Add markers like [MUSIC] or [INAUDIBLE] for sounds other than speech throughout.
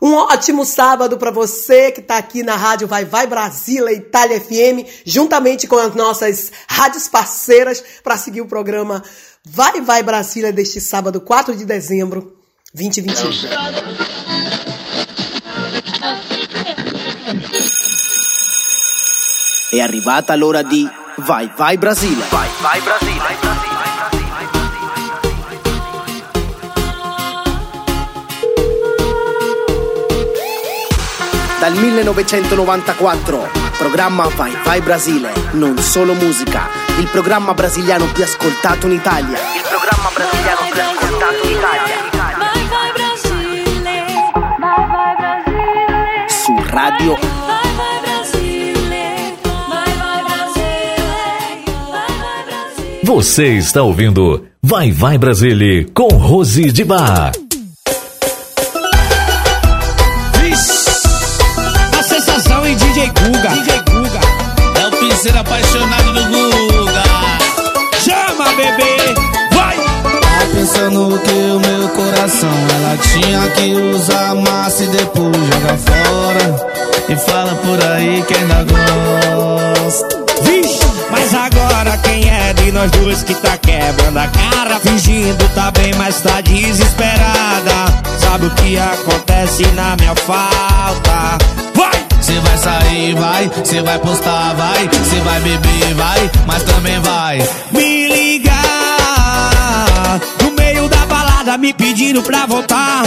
Um ótimo sábado para você que está aqui na rádio Vai Vai Brasília Itália FM, juntamente com as nossas rádios parceiras para seguir o programa Vai Vai Brasília deste sábado, 4 de dezembro, 2021. È arrivata l'ora di Vai Vai Brasile. Vai Vai Brasile. Dal 1994, programma Vai Vai Brasile, non solo musica, il programma brasiliano più ascoltato in Italia. Il programma brasiliano più ascoltato in Italia. Vai Vai Brasile, Vai Vai Brasile. Su Radio Vai Vai Brasile, Vai Vai Brasile, Vai Vai Brasile. Você está ouvindo Vai Vai Brasile com Rose de Bar. Guga. DJ Guga. É o piseiro apaixonado do Guga. Chama, bebê. Vai! Tá pensando que o meu coração ela tinha que usar massa e depois jogar fora. E fala por aí que ainda gosta. Vixe, mas agora quem é de nós dois que tá quebrando a cara? Fingindo tá bem, mas tá desesperada. Sabe o que acontece na minha falta? Cê vai sair, vai, cê vai postar, vai, cê vai beber, vai, mas também vai me ligar. No meio da balada me pedindo pra voltar.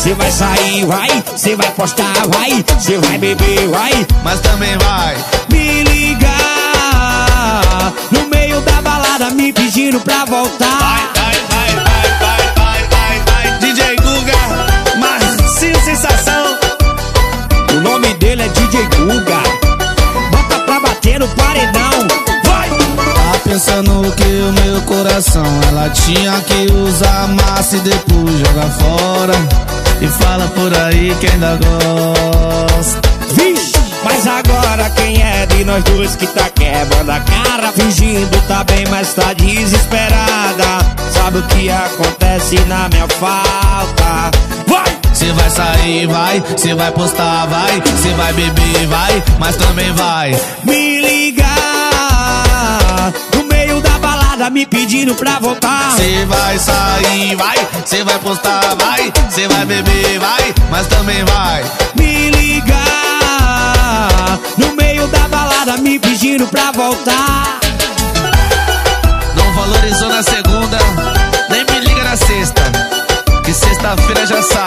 Cê vai sair, vai, cê vai postar, vai, cê vai beber, vai, mas também vai me ligar. No meio da balada me pedindo pra voltar. Vai, vai, vai, vai, vai, vai, vai, vai, DJ Guga, Marcinho Sensação é DJ Guga. Bota pra bater no paredão. Vai! Tá pensando que o meu coração ela tinha que usar massa e depois jogar fora. E fala por aí que ainda gosta. Vixe! Mas agora quem é de nós dois que tá quebrando a cara Fingindo tá bem, mas tá desesperada Sabe o que acontece na minha falta Vai! Cê vai sair, vai, cê vai postar, vai, cê vai beber, vai, mas também vai me ligar no meio da balada me pedindo pra voltar. Cê vai sair, vai, cê vai postar, vai, cê vai beber, vai, mas também vai me ligar no meio da balada me pedindo pra voltar. Não valorizou na segunda, nem me liga na sexta. Que sexta-feira já sabe,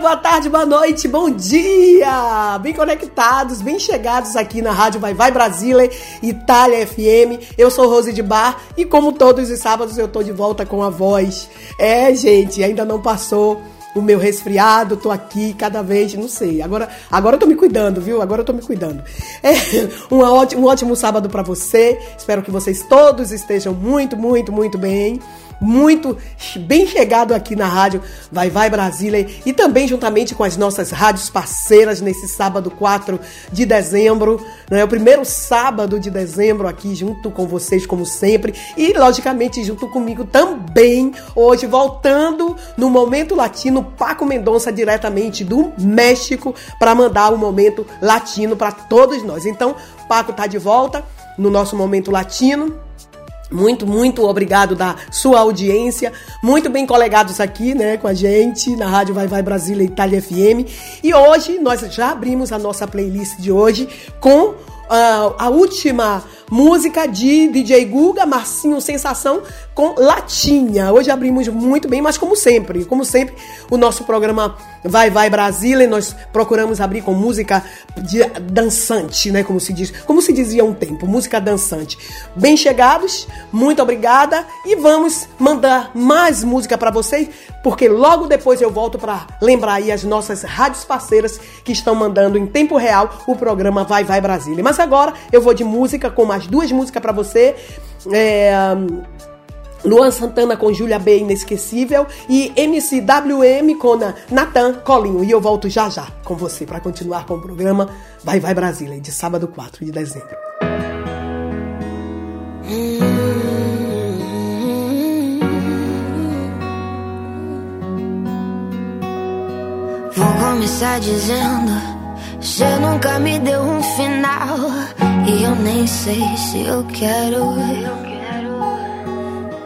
boa tarde, boa noite, bom dia! Bem conectados, bem chegados aqui na Rádio Vai Vai Brasília, Itália FM. Eu sou Rose de Bar e como todos os sábados eu tô de volta com a voz. É, gente, ainda não passou o meu resfriado, tô aqui cada vez, não sei. Agora, agora eu tô me cuidando, viu? Agora eu tô me cuidando. É [LAUGHS] um ótimo, um ótimo sábado para você. Espero que vocês todos estejam muito, muito, muito bem muito bem chegado aqui na rádio Vai Vai Brasília e também juntamente com as nossas rádios parceiras nesse sábado 4 de dezembro, né? O primeiro sábado de dezembro aqui junto com vocês como sempre e logicamente junto comigo também hoje voltando no momento latino Paco Mendonça diretamente do México para mandar o momento latino para todos nós. Então, Paco tá de volta no nosso momento latino muito, muito obrigado da sua audiência. Muito bem colegados aqui, né, com a gente na Rádio Vai Vai Brasília Itália FM. E hoje nós já abrimos a nossa playlist de hoje com uh, a última música de DJ Guga, Marcinho Sensação com Latinha. Hoje abrimos muito bem, mas como sempre, como sempre, o nosso programa Vai Vai Brasília, nós procuramos abrir com música de, dançante, né, como se diz, como se dizia um tempo, música dançante. Bem chegados, muito obrigada e vamos mandar mais música para vocês, porque logo depois eu volto para lembrar aí as nossas rádios parceiras que estão mandando em tempo real o programa Vai Vai Brasília. Mas agora eu vou de música com mais duas músicas para você. É, Luan Santana com Júlia B, inesquecível. E MCWM com Natan Colinho. E eu volto já já com você para continuar com o programa Vai Vai Brasília, de sábado 4 de dezembro. Vou começar dizendo: Você nunca me deu um final. E eu nem sei se eu quero. Eu quero.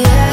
é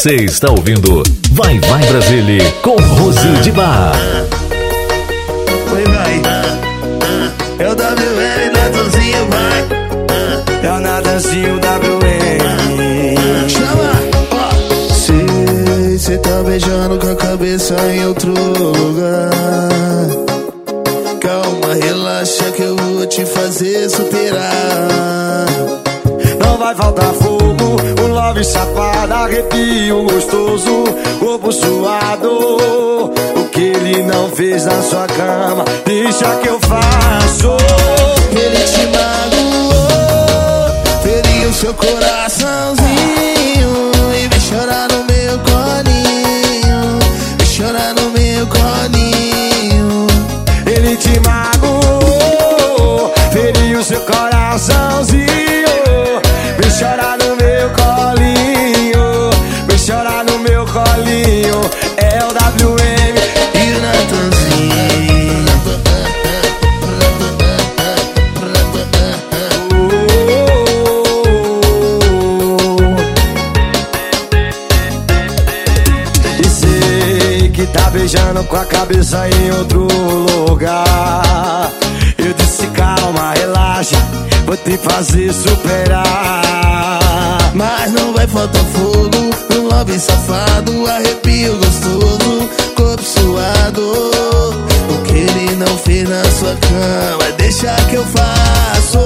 Você está ouvindo Vai Vai Brasília com Rose de Bar. Oi, vai. É o WM, Natanzinho, vai. É o Natanzinho WM. Chama! Sei, cê tá beijando com a cabeça em outro lugar. Calma, relaxa que eu vou te fazer superar. Não vai faltar fogo, love safado, arrepio gostoso, corpo suado. O que ele não fez na sua cama, deixa que eu faço. Ele te magoou, feriu seu coraçãozinho. Beijando com a cabeça em outro lugar. Eu disse calma, relaxa, vou te fazer superar. Mas não vai faltar fogo, um love safado, arrepio gostoso, corpo suado. O que ele não fez na sua cama, deixa que eu faço.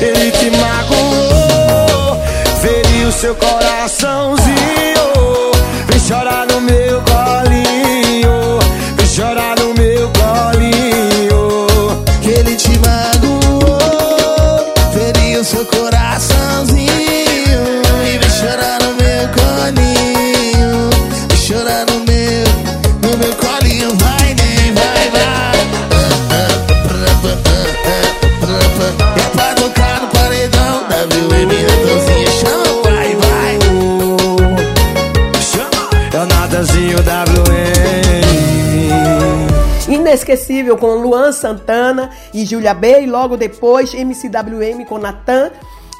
Ele te magoou, feriu seu coraçãozinho. Inesquecível com Luan Santana e Julia B. E logo depois MCWM com Natan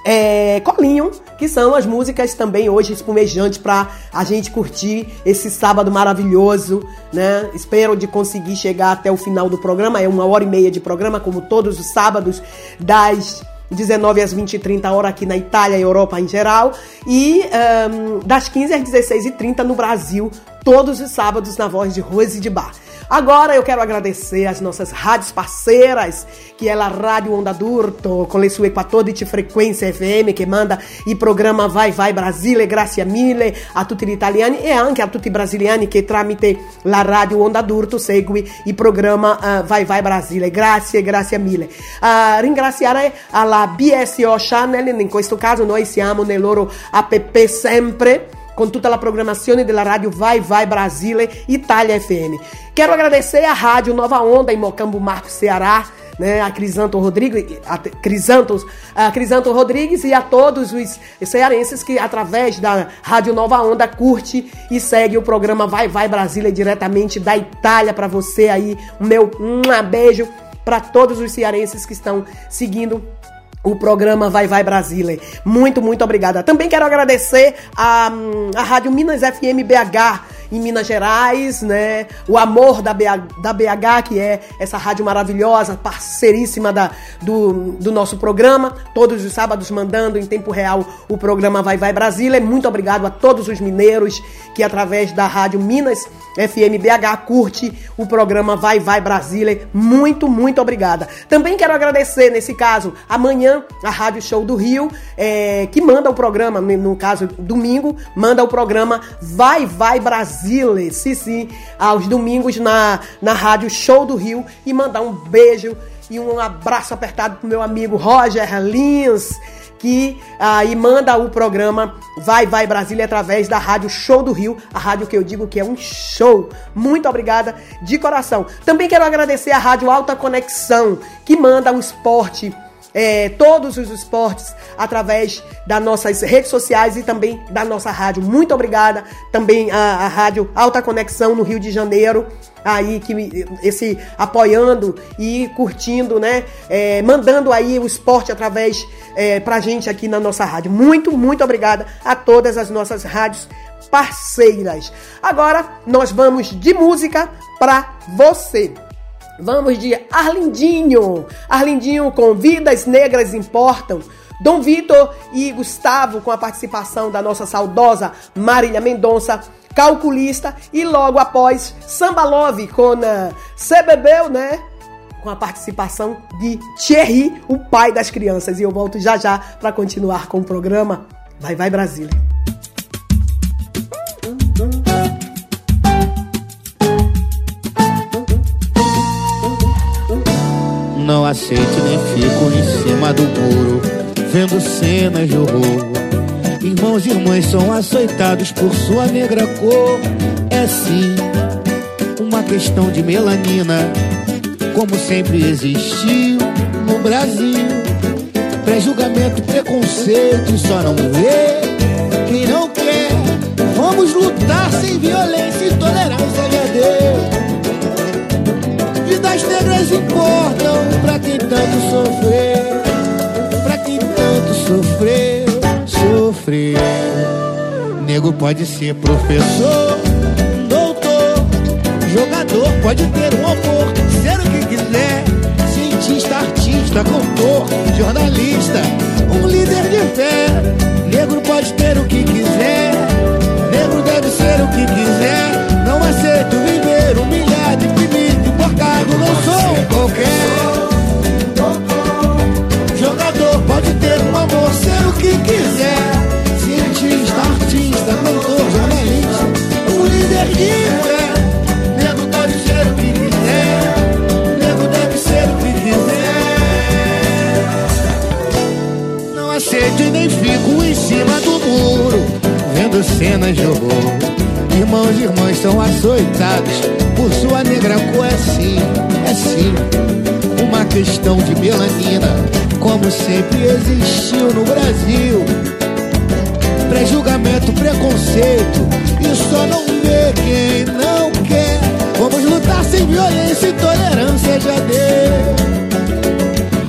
é, Colinho, que são as músicas também hoje espumejantes para a gente curtir esse sábado maravilhoso, né? Espero de conseguir chegar até o final do programa, é uma hora e meia de programa, como todos os sábados, das 19 às 20 e 30 horas aqui na Itália e Europa em geral, e um, das 15 às 16 e 30 no Brasil, todos os sábados na voz de Rose de Bar. Agora eu quero agradecer as nossas rádios parceiras, que é a Rádio Onda d'Urto, com le sue 14 frequência FM, que manda e programa Vai Vai Brasile, grazie mille a tutti gli italiani e anche a tutti i brasiliani che tramite la Radio Onda d'Urto segue il programma uh, Vai Vai Brasile. Grazie, grazie mille. Uh, ringraziare alla BSO Channel, in questo caso noi siamo nel loro app sempre com toda a programação da rádio Vai Vai Brasília Itália FM. Quero agradecer à Rádio Nova Onda em Mocambo Marcos, Ceará, né, a Crisanto Rodrigues, a Crisantos, a Crisanto Rodrigues e a todos os cearenses que através da Rádio Nova Onda curte e segue o programa Vai Vai Brasília diretamente da Itália para você aí. Meu um beijo para todos os cearenses que estão seguindo o programa Vai Vai Brasília. Muito, muito obrigada. Também quero agradecer a, a Rádio Minas FM BH em Minas Gerais, né? O Amor da BH, da BH, que é essa rádio maravilhosa, parceiríssima da, do, do nosso programa, todos os sábados mandando em tempo real o programa Vai Vai Brasília. Muito obrigado a todos os mineiros que através da rádio Minas FM BH curte o programa Vai Vai Brasília. Muito, muito obrigada. Também quero agradecer, nesse caso, amanhã, a Rádio Show do Rio, é, que manda o programa, no caso, domingo, manda o programa Vai Vai Brasília Brasile, sim, sim, aos domingos na, na Rádio Show do Rio e mandar um beijo e um abraço apertado pro meu amigo Roger Lins, que aí ah, manda o programa Vai Vai Brasília através da Rádio Show do Rio, a rádio que eu digo que é um show. Muito obrigada de coração. Também quero agradecer a Rádio Alta Conexão, que manda o esporte é, todos os esportes através das nossas redes sociais e também da nossa rádio. Muito obrigada também a rádio Alta Conexão no Rio de Janeiro aí que esse apoiando e curtindo, né? É, mandando aí o esporte através é, gente aqui na nossa rádio. Muito, muito obrigada a todas as nossas rádios parceiras. Agora nós vamos de música para você. Vamos de Arlindinho. Arlindinho com Vidas Negras Importam. Dom Vitor e Gustavo com a participação da nossa saudosa Marília Mendonça, calculista. E logo após, Samba Love com uh, Cê Bebeu, né? Com a participação de Thierry, o pai das crianças. E eu volto já já para continuar com o programa. Vai, vai, Brasília. Não aceito nem fico em cima do muro Vendo cenas de horror. Irmãos e irmãs são açoitados por sua negra cor. É sim uma questão de melanina Como sempre existiu no Brasil. Pré-julgamento, preconceito, só não vê quem não quer. Vamos lutar sem violência e tolerância, Vidas negras importam pra quem tanto sofreu, pra quem tanto sofreu, sofreu. Nego pode ser professor, doutor, jogador, pode ter um amor, ser o que quiser, cientista, artista, cantor, jornalista, um líder de fé. Negro pode ter o que quiser, negro deve ser o que quiser, não aceito E irmãs são açoitados por sua negra cor. É sim, é sim, uma questão de melanina, como sempre existiu no Brasil. Prejulgamento, preconceito, e só não vê quem não quer. Vamos lutar sem violência e tolerância já deu.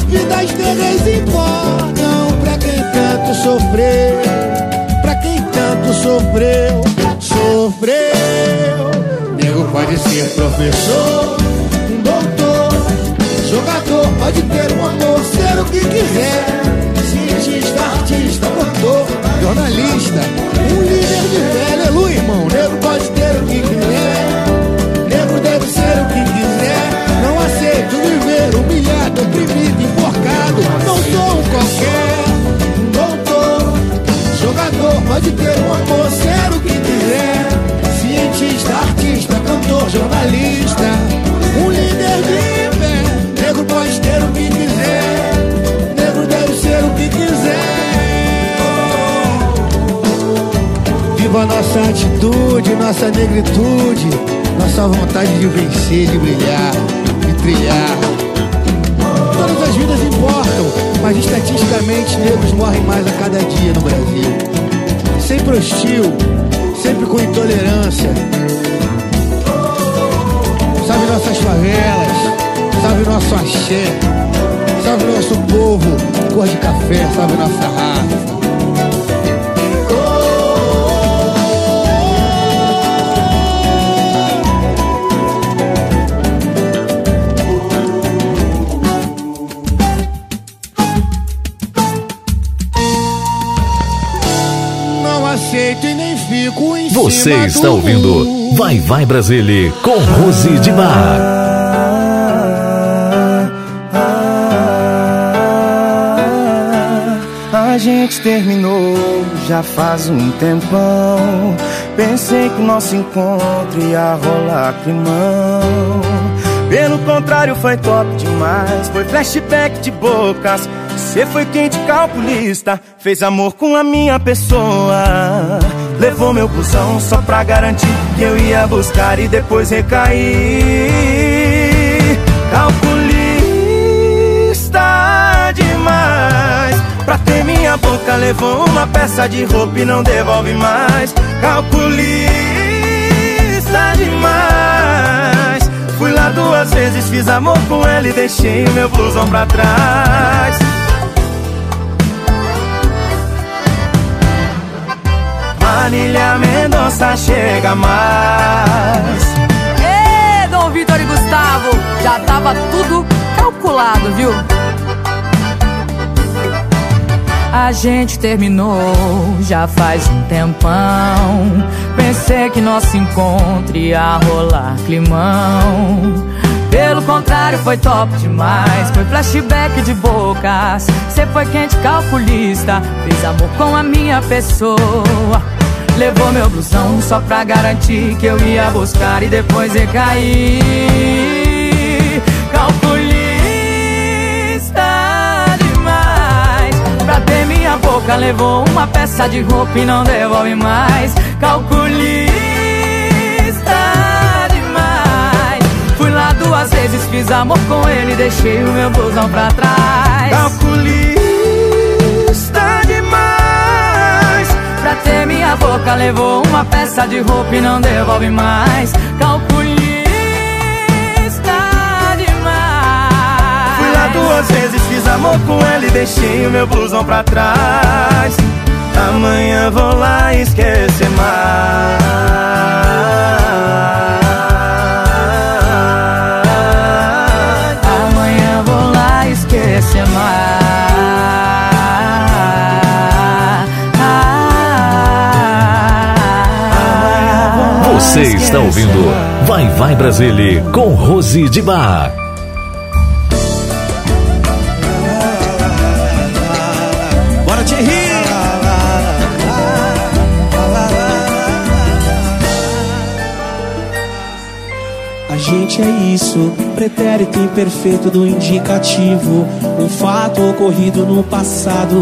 Vidas negras importam pra quem tanto sofreu, pra quem tanto sofreu. Pode ser professor, um doutor, jogador, pode ter um amor, ser o que quiser. Cientista, artista, cantor, jornalista, um líder de fé, aleluia, irmão. Nego pode ter o que quiser, nego deve ser o que quiser. Não aceito viver humilhado, oprimido, enforcado. Não sou um qualquer, um doutor, jogador, pode ter um amor, ser o que quiser. Cientista, artista, cantor, jornalista, um líder de fé. Negro pode ter o que quiser, negro deve ser o que quiser. Viva nossa atitude, nossa negritude, nossa vontade de vencer, de brilhar, de trilhar. Todas as vidas importam, mas estatisticamente negros morrem mais a cada dia no Brasil. Sempre hostil, sempre com intolerância. Salve nossas favelas, salve nosso axé, salve nosso povo, cor de café, salve nossa raça. Você está do ouvindo. Vai Vai Brasília com Rose de Bar. A gente terminou já faz um tempão. Pensei que o nosso encontro ia rolar climão. Pelo contrário, foi top demais. Foi flashback de bocas. Você foi quente calculista. Fez amor com a minha pessoa. Levou meu busão só pra garantir que eu ia buscar e depois recair. Calculista demais. Pra ter minha boca, levou uma peça de roupa e não devolve mais. Calculista demais. Fui lá duas vezes, fiz amor com ela e deixei o meu blusão pra trás. Marília Mendonça chega mais. Ê, Dom Vitor e Gustavo, já tava tudo calculado, viu? A gente terminou já faz um tempão. Pensei que nosso encontro ia rolar climão. Pelo contrário, foi top demais. Foi flashback de bocas. Cê foi quente calculista. Fez amor com a minha pessoa. Levou meu blusão só pra garantir que eu ia buscar e depois recair. Calculista demais. Pra ter minha boca, levou uma peça de roupa e não devolve mais. Calculista demais. Fui lá duas vezes, fiz amor com ele, deixei o meu blusão pra trás. Calculista minha boca levou uma peça de roupa e não devolve mais Calculista demais Fui lá duas vezes, fiz amor com ela e deixei o meu blusão pra trás. Amanhã vou lá esquecer mais. Está ouvindo Vai Vai Brasília com Rose de Bar. Bora, Thierry! A gente é isso, pretérito imperfeito do indicativo. Um fato ocorrido no passado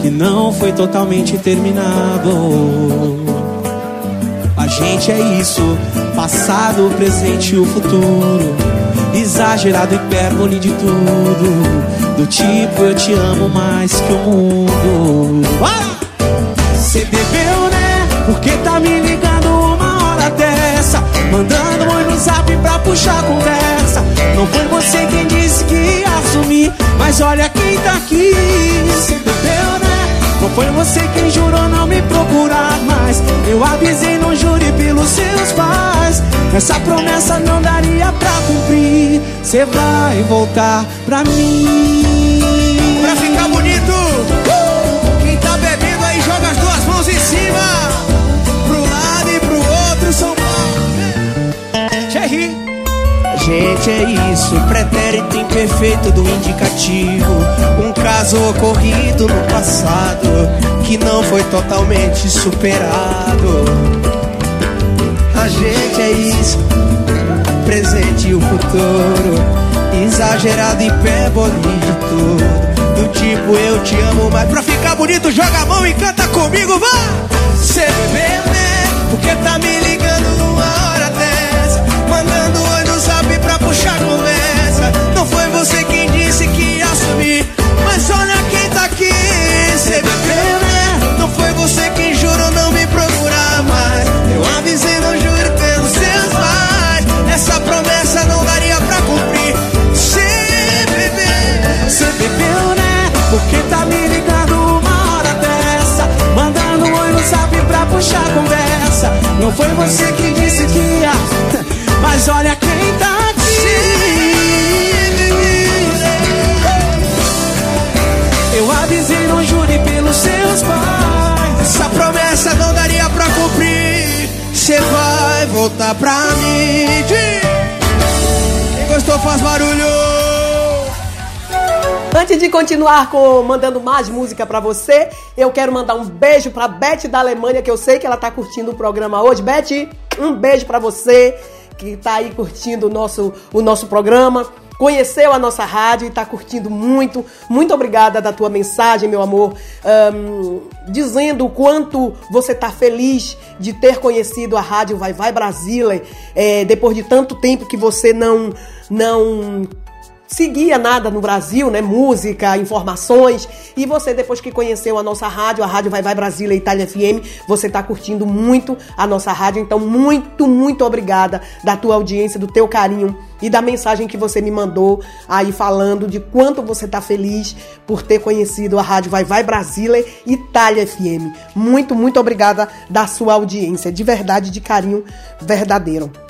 que não foi totalmente terminado. A gente é isso, passado, presente e o futuro. Exagerado hipérbole de tudo. Do tipo eu te amo mais que o mundo. Você bebeu, né? Porque tá me ligando uma hora dessa. Mandando oi no zap pra puxar puxar conversa. Não foi você quem disse que ia assumir, mas olha quem tá aqui. Você bebeu, né? Não foi você quem jurou não me procurar. Eu avisei, não jure pelos seus pais. Essa promessa não daria pra cumprir. Você vai voltar pra mim. Gente, é isso, pretérito imperfeito do indicativo. Um caso ocorrido no passado que não foi totalmente superado. A gente é isso, presente e o futuro. Exagerado e pé bonito. Do tipo eu te amo, mas pra ficar bonito, joga a mão e canta comigo, vá! Cê bebê, né? Porque tá me ligando puxar conversa. Não foi você quem disse que ia assumir, mas olha quem tá aqui. Cê bebeu, né? Não foi você quem jurou não me procurar mais. Eu avisei, não juro pelos seus pais. Essa promessa não daria pra cumprir. Cê bebeu, cê bebeu, né? Porque tá me ligando uma hora dessa, mandando oi no zap pra puxar conversa. Não foi você que disse que ia, [LAUGHS] mas olha quem tá não jure pelos seus pais. Essa promessa não daria pra cumprir. Cê vai voltar pra mim. Quem gostou faz barulho. Antes de continuar com mandando mais música pra você, eu quero mandar um beijo pra Beth da Alemanha, que eu sei que ela tá curtindo o programa hoje. Beth, um beijo pra você que tá aí curtindo o nosso, o nosso programa. Conheceu a nossa rádio e tá curtindo muito. Muito obrigada da tua mensagem, meu amor. Ahn, dizendo o quanto você tá feliz de ter conhecido a rádio Vai Vai Brasília. é, depois de tanto tempo que você não, não seguia nada no Brasil, né? Música, informações. E você, depois que conheceu a nossa rádio, a Rádio Vai Vai Brasília Itália FM, você tá curtindo muito a nossa rádio. Então, muito, muito obrigada da tua audiência, do teu carinho e da mensagem que você me mandou aí falando de quanto você tá feliz por ter conhecido a Rádio Vai Vai Brasília Itália FM. Muito, muito obrigada da sua audiência. De verdade, de carinho verdadeiro.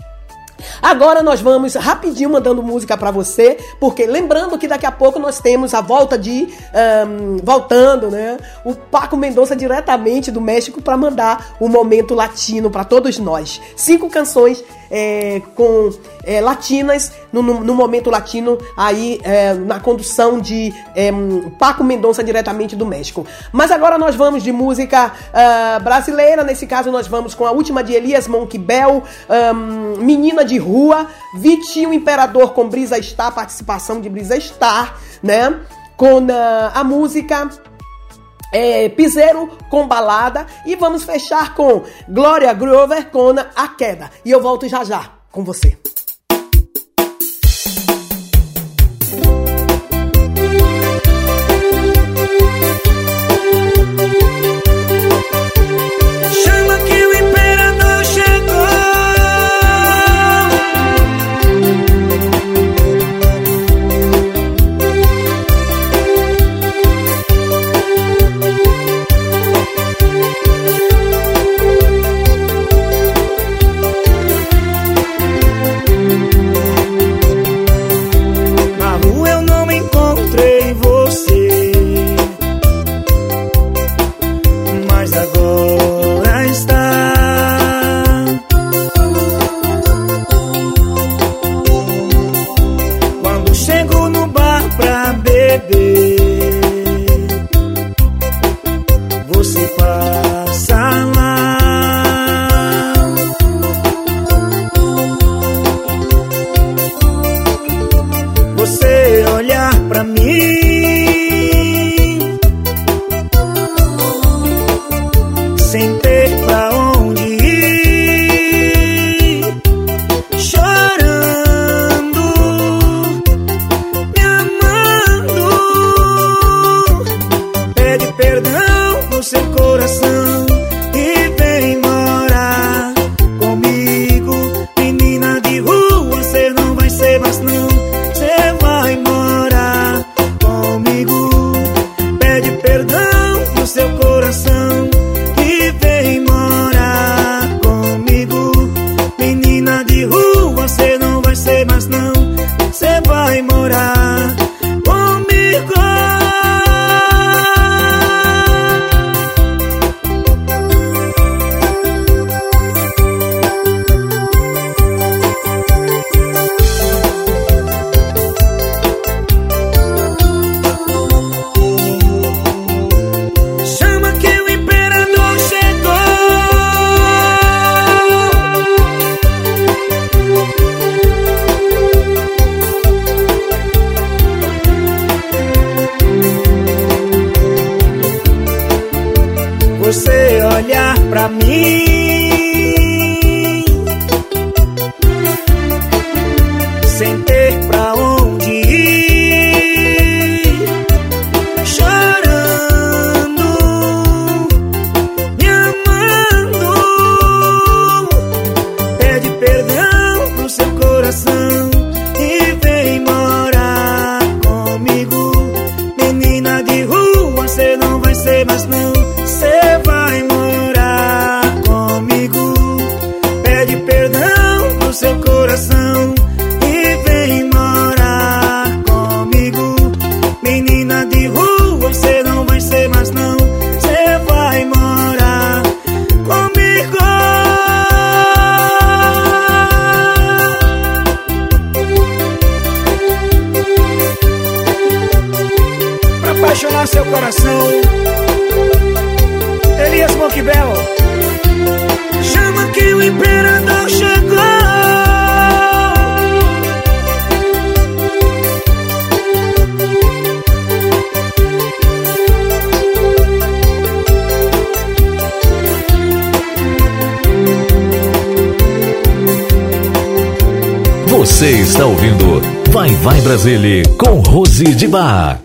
Agora nós vamos rapidinho mandando música pra você, porque lembrando que daqui a pouco nós temos a volta de ahn, voltando, né? O Paco Mendonça diretamente do México para mandar o momento latino para todos nós. Cinco canções é, com é, latinas no, no- no momento latino aí é, na condução de é, Paco Mendonça diretamente do México. Mas agora nós vamos de música ah, brasileira. Nesse caso nós vamos com a última de Elias Bell, ahn, Menina de Rua, Vitinho Imperador com Brisa Star, participação de Brisa Star, né? Com ah, a música é, Piseiro com balada e vamos fechar com Glória Grover com A Queda. E eu volto já já com você. você olhar pra mim. está ouvindo Vai Vai Brasile com Rose de Bar.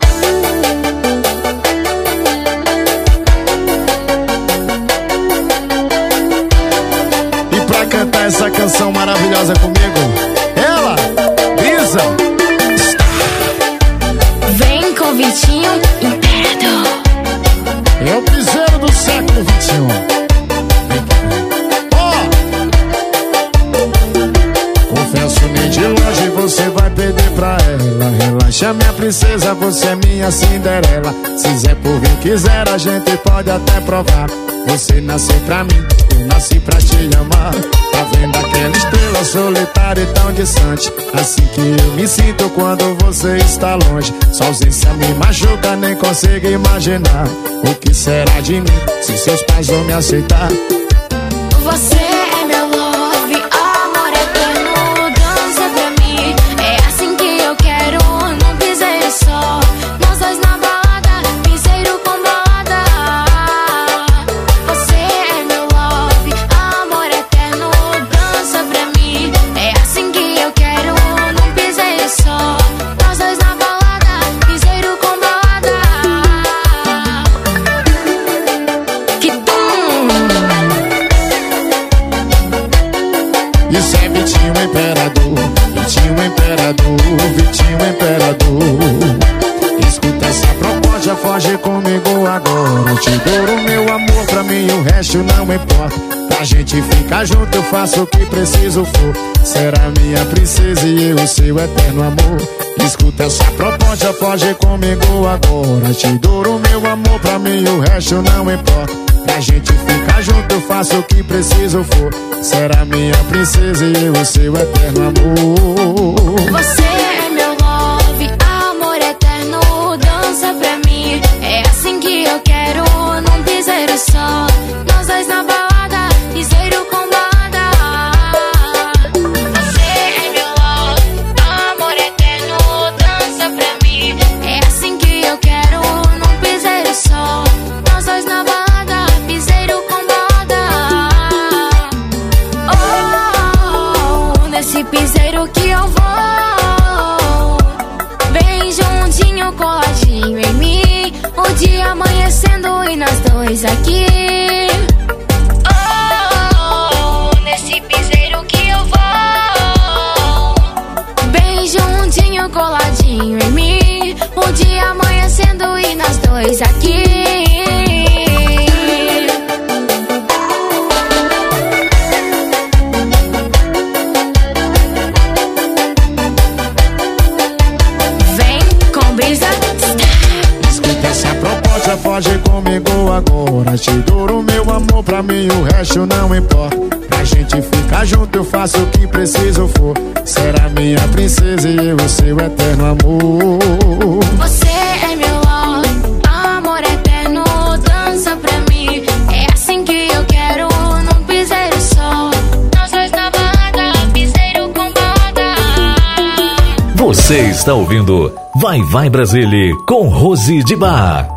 E pra cantar essa canção maravilhosa comigo Cinderela. Se Zé quem quiser a gente pode até provar. Você nasceu pra mim, eu nasci pra te amar. Tá vendo aquela estrela solitária e tão distante? Assim que eu me sinto quando você está longe. Sua ausência me machuca, nem consigo imaginar. O que será de mim se seus pais vão me aceitar? Você Junto eu faço o que preciso for. Será minha princesa e eu seu eterno amor. Escuta essa proposta, foge comigo agora. Te duro meu amor, pra mim o resto não importa. Pra gente ficar junto eu faço o que preciso for. Será minha princesa e eu seu eterno amor. Você ouvindo Vai Vai Brasile com Rose de Bar.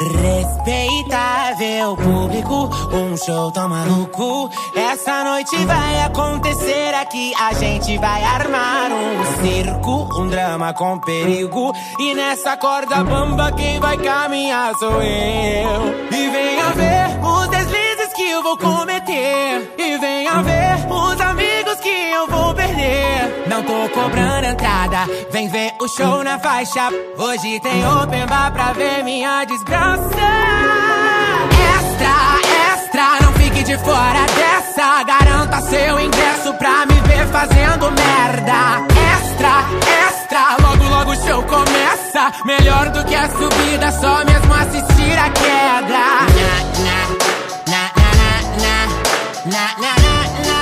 Respeitável público, um show tão maluco. Essa noite vai acontecer aqui. A gente vai armar um circo, um drama com perigo. E nessa corda bamba, quem vai caminhar sou eu. E venha ver os deslizes que eu vou cometer. E venha ver os tô cobrando entrada, vem ver o show na faixa. Hoje tem open bar pra ver minha desgraça. Extra, extra, não fique de fora dessa. Garanta seu ingresso pra me ver fazendo merda. Extra, extra, logo logo o show começa. Melhor do que a subida, só mesmo assistir a queda. Na, na, na, na, na, na, na, na, na.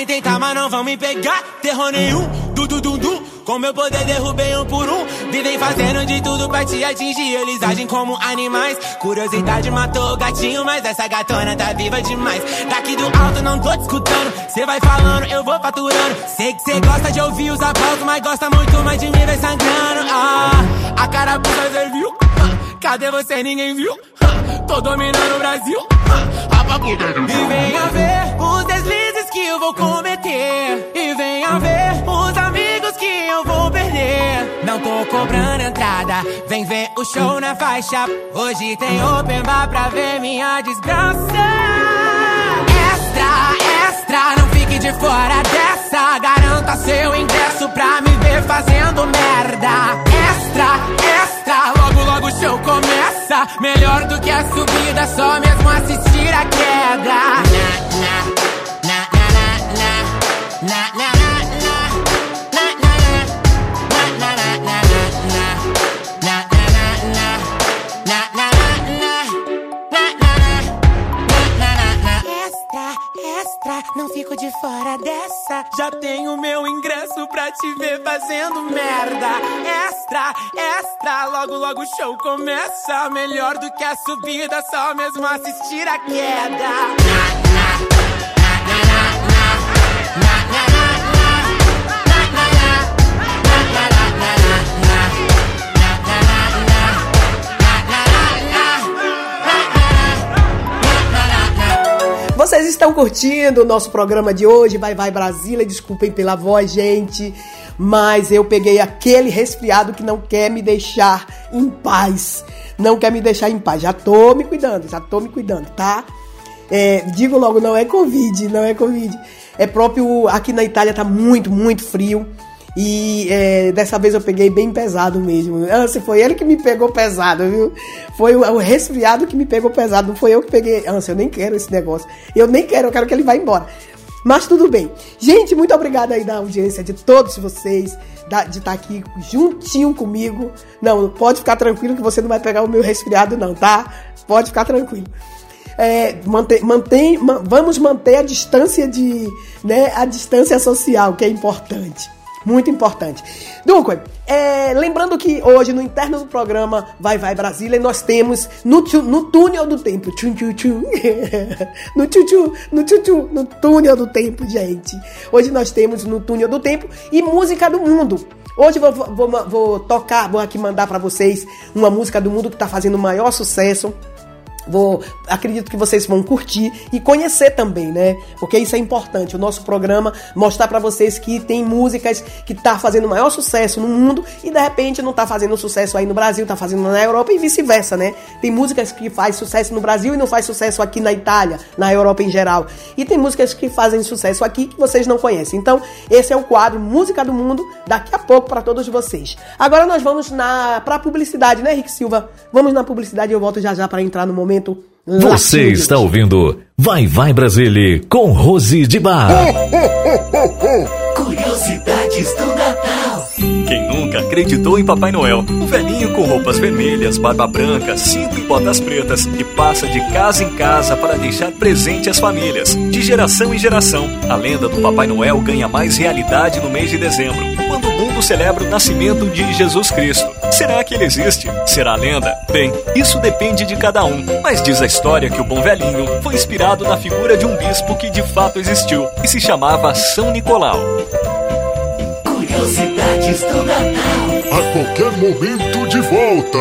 Podem tentar, mas não vão me pegar. Terror nenhum, du du du du. Com meu poder derrubei um por um. Vivem fazendo de tudo pra te atingir. Eles agem como animais. Curiosidade matou o gatinho, mas essa gatona tá viva demais. Daqui do alto não tô te escutando. Cê vai falando, eu vou faturando. Sei que cê gosta de ouvir os aplausos, mas gosta muito mais de me ver sangrando. Ah, a cara puta viu? Ah, Cadê você? Ninguém viu? Ah, Tô dominando o Brasil. Ah, a papuda. E venha ver os deslizes que eu vou cometer. E venha ver os amigos que eu vou perder. Não tô cobrando entrada, vem ver o show na faixa. Hoje tem open bar pra ver minha desgraça. Extra, extra, não fique de fora dessa. Garanta seu ingresso pra me ver fazendo merda. Extra, extra, logo logo o show começa. Melhor do que a subida, só mesmo assistir a queda. Não fico de fora dessa. Já tenho meu ingresso pra te ver fazendo merda. Extra, extra, logo logo o show começa. Melhor do que a subida, só mesmo assistir a queda. Vocês estão curtindo o nosso programa de hoje? Vai, vai, Brasília. Desculpem pela voz, gente. Mas eu peguei aquele resfriado que não quer me deixar em paz. Não quer me deixar em paz. Já tô me cuidando, já tô me cuidando, tá? É, digo logo, não é Covid, não é Covid. É próprio. Aqui na Itália tá muito, muito frio. E é, dessa vez eu peguei bem pesado mesmo. Anse, foi ele que me pegou pesado, viu? Foi o, o resfriado que me pegou pesado. Não foi eu que peguei. Anse, eu nem quero esse negócio. Eu nem quero, eu quero que ele vá embora. Mas tudo bem. Gente, muito obrigada aí da audiência de todos vocês, da- de estar aqui juntinho comigo. Não, pode ficar tranquilo que você não vai pegar o meu resfriado, não, tá? Pode ficar tranquilo. É, vamos manter a distância de, né, a distância social, que é importante. Muito importante. Duncan, é, lembrando que hoje no interno do programa Vai Vai Brasília nós temos no, no túnel do tempo, tchum, tchum, tchum. [LAUGHS] no tchum, no tchum, no túnel do tempo, gente. Hoje nós temos no túnel do tempo e música do mundo. Hoje eu vou, vou, vou tocar, vou aqui mandar pra vocês uma música do mundo que tá fazendo o maior sucesso. Vou, acredito que vocês vão curtir e conhecer também, né? Porque isso é importante. O nosso programa mostrar pra vocês que tem músicas que tá fazendo maior sucesso no mundo e de repente não tá fazendo sucesso aí no Brasil, tá fazendo na Europa e vice-versa, né? Tem músicas que faz sucesso no Brasil e não faz sucesso aqui na Itália, na Europa em geral. E tem músicas que fazem sucesso aqui que vocês não conhecem. Então, esse é o quadro Música do Mundo, daqui a pouco pra todos vocês. Agora nós vamos na pra publicidade, né, Rick Silva? Vamos na publicidade e eu volto já já pra entrar no momento Você latino. está ouvindo Vai Vai Brasília com Rose de Bar. [LAUGHS] Curiosidades do Natal. Quem nunca acreditou em Papai Noel. Um velhinho com roupas vermelhas, barba branca, cinto e botas pretas e passa de casa em casa para deixar presente às famílias. De geração em geração, a lenda do Papai Noel ganha mais realidade no mês de dezembro, quando mundo celebra o nascimento de Jesus Cristo. Será que ele existe? Será lenda? Bem, isso depende de cada um, mas diz a história que o bom velhinho foi inspirado na figura de um bispo que de fato existiu e se chamava São Nicolau. Curiosidades do Natal. A qualquer momento de volta.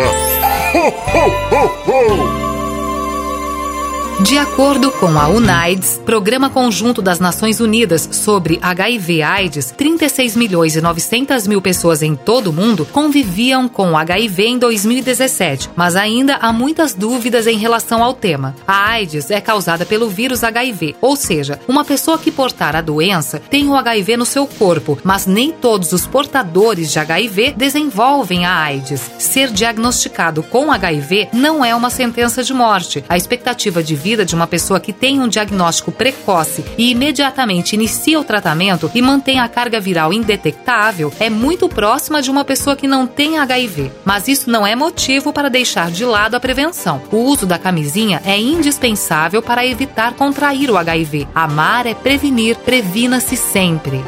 Ho, ho, ho, ho! De acordo com a UNAIDS, Programa Conjunto das Nações Unidas sobre HIV/AIDS, 36 milhões e 900 mil pessoas em todo o mundo conviviam com HIV em 2017, mas ainda há muitas dúvidas em relação ao tema. A AIDS é causada pelo vírus HIV, ou seja, uma pessoa que portar a doença tem o HIV no seu corpo, mas nem todos os portadores de HIV desenvolvem a AIDS. Ser diagnosticado com HIV não é uma sentença de morte. A expectativa de vida vida de uma pessoa que tem um diagnóstico precoce e imediatamente inicia o tratamento e mantém a carga viral indetectável é muito próxima de uma pessoa que não tem HIV. Mas isso não é motivo para deixar de lado a prevenção. O uso da camisinha é indispensável para evitar contrair o HIV. Amar é prevenir, previna-se sempre.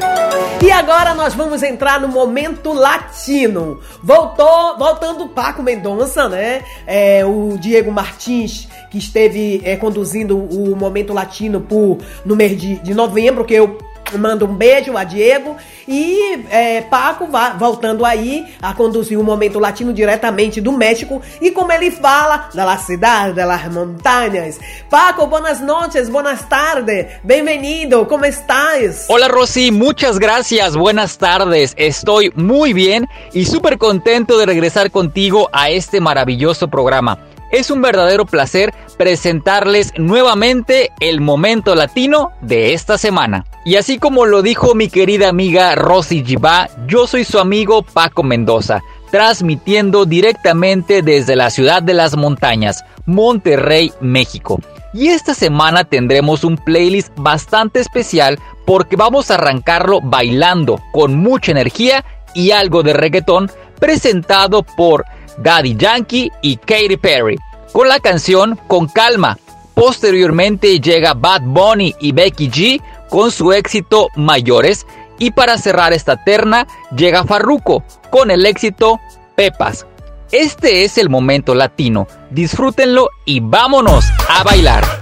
E agora nós vamos entrar no momento latino. Voltou, voltando Paco Mendonça, né? É, o Diego Martins que esteve é, conduzindo o Momento Latino por, no mês de, de novembro, que eu mando um beijo a Diego e é, Paco voltando aí a conduzir o Momento Latino diretamente do México e como ele fala, da la cidade, de las montañas. Paco, buenas noches, buenas tardes, bienvenido, ¿cómo estás? Hola Rosy, muchas gracias, buenas tardes, estoy muy bien y súper contento de regresar contigo a este maravilloso programa. Es un verdadero placer presentarles nuevamente el momento latino de esta semana. Y así como lo dijo mi querida amiga Rosy Gibá, yo soy su amigo Paco Mendoza, transmitiendo directamente desde la ciudad de las montañas, Monterrey, México. Y esta semana tendremos un playlist bastante especial porque vamos a arrancarlo bailando con mucha energía y algo de reggaetón presentado por Daddy Yankee y Katy Perry, con la canción Con Calma. Posteriormente llega Bad Bunny y Becky G con su éxito Mayores. Y para cerrar esta terna llega Farruko con el éxito Pepas. Este es el momento latino. Disfrútenlo y vámonos a bailar.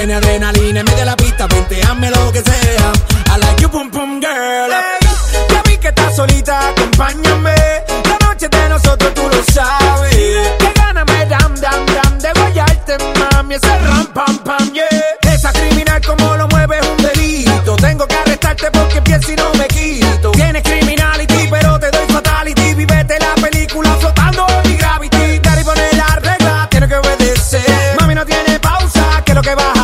Tiene adrenalina en medio de la pista, hazme lo que sea. I like your boom boom girl. ya vi que estás solita, acompáñame. La noche de nosotros tú lo sabes. Que gana me dam dam dam de guayarte, mami. Ese ram pam pam, yeah. Esa criminal como lo mueve un delito. Tengo que arrestarte porque pienso y no me quito. Tienes criminality, pero te doy fatality. Vivete la película flotando mi gravity. Daddy pone la regla, tiene que obedecer. Mami no tiene pausa, ¿qué es lo que vas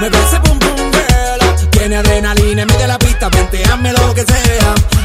Me dulce pum pum vela. Tiene adrenalina, mete la pista, hazme lo que sea.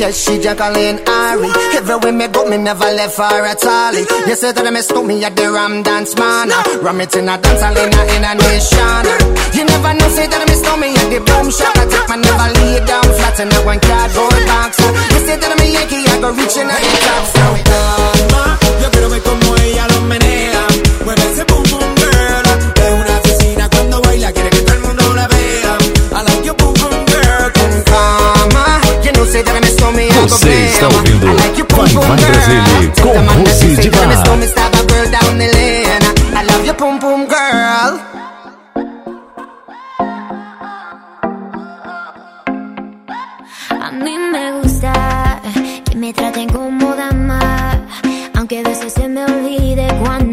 Yes, she Jacqueline Ari. Everywhere me go, me never left her at all. You say that me stole me at the Ram Dance Man. Ram it in a dance, I in a, in a nation. You never know, say that me stole me at the boom shop. I take my never lay down flat in a one cardboard box. You say that me Yankee, I go reaching out the top. So, you quiero ver como ella lo menea. Você é está ouvindo Vai Vai Brasília com Rossi de Bar. I love you, pum pum girl. A mim me gusta que me tratem como dama, aunque a veces se me olvide quando.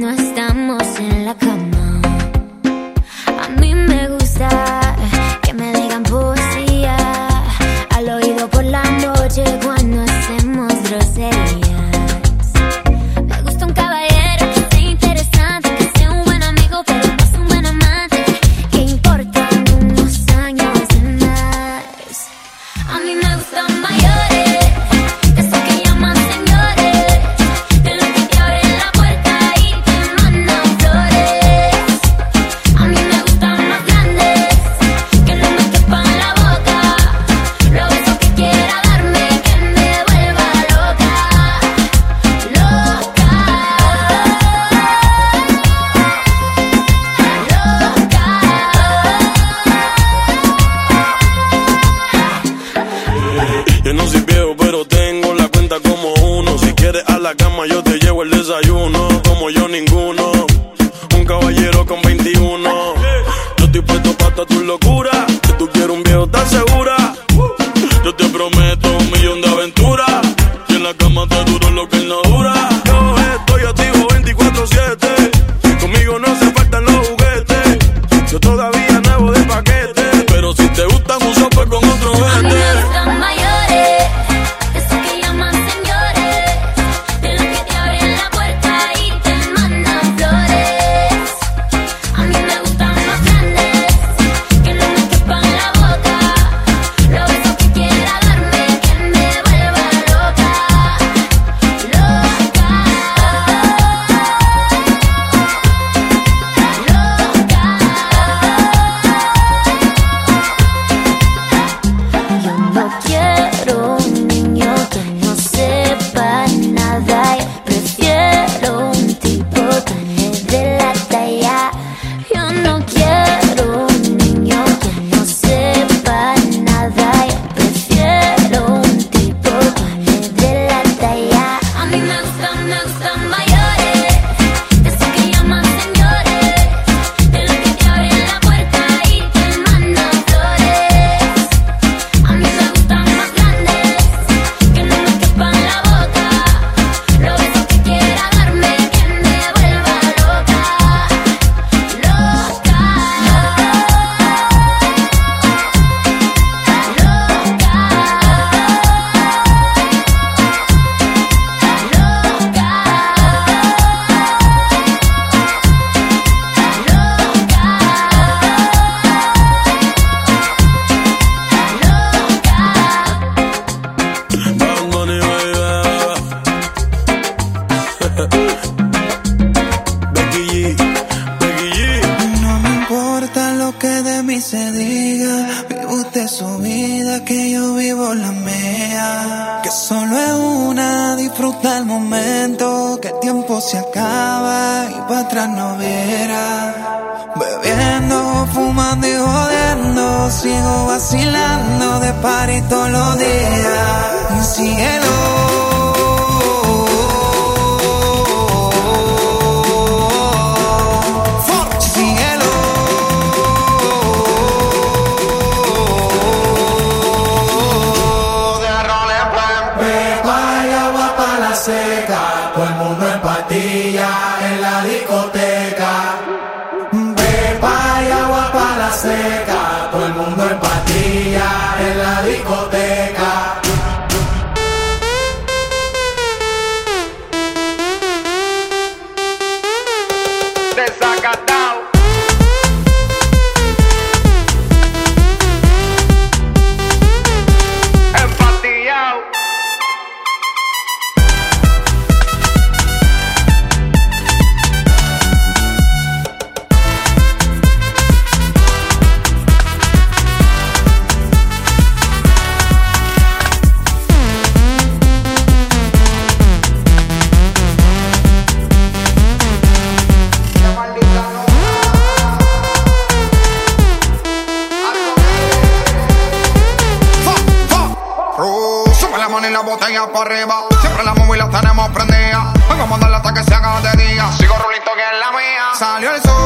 La botella para arriba. Siempre la móvil la tenemos prendida. Vamos a mandarle hasta que se haga de día. Sigo rulito que es la mía. Salió el sol.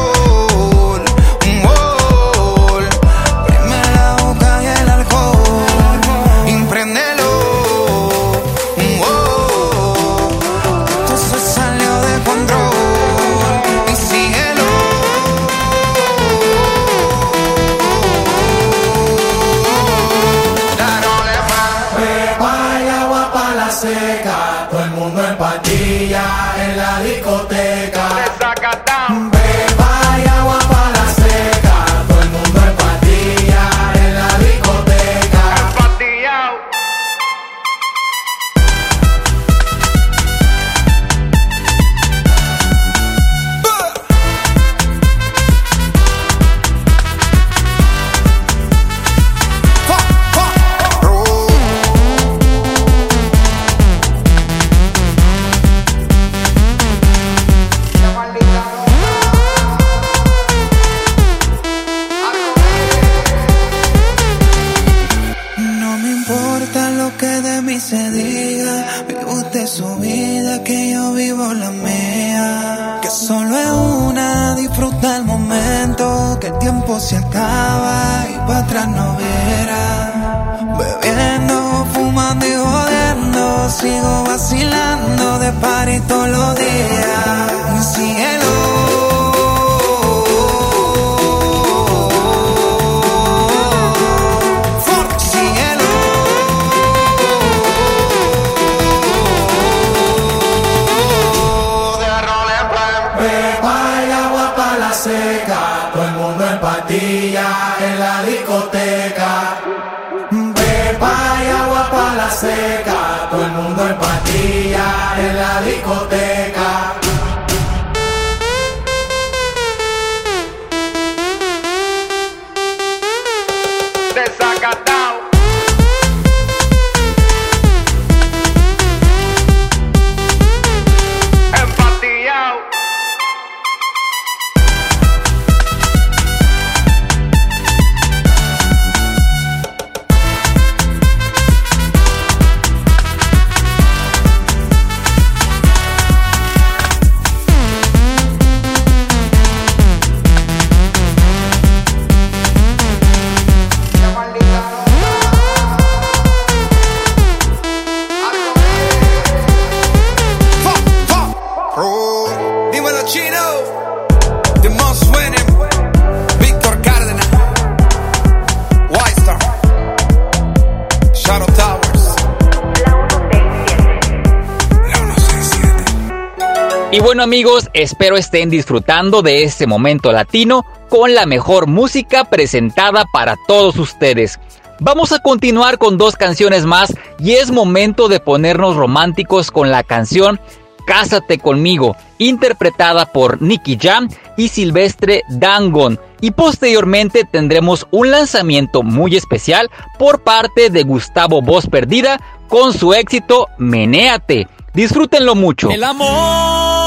Bueno amigos, espero estén disfrutando de este momento latino con la mejor música presentada para todos ustedes. Vamos a continuar con dos canciones más y es momento de ponernos románticos con la canción Cásate conmigo, interpretada por Nicky Jam y Silvestre Dangon. Y posteriormente tendremos un lanzamiento muy especial por parte de Gustavo Voz Perdida con su éxito Menéate. Disfrútenlo mucho. El amor,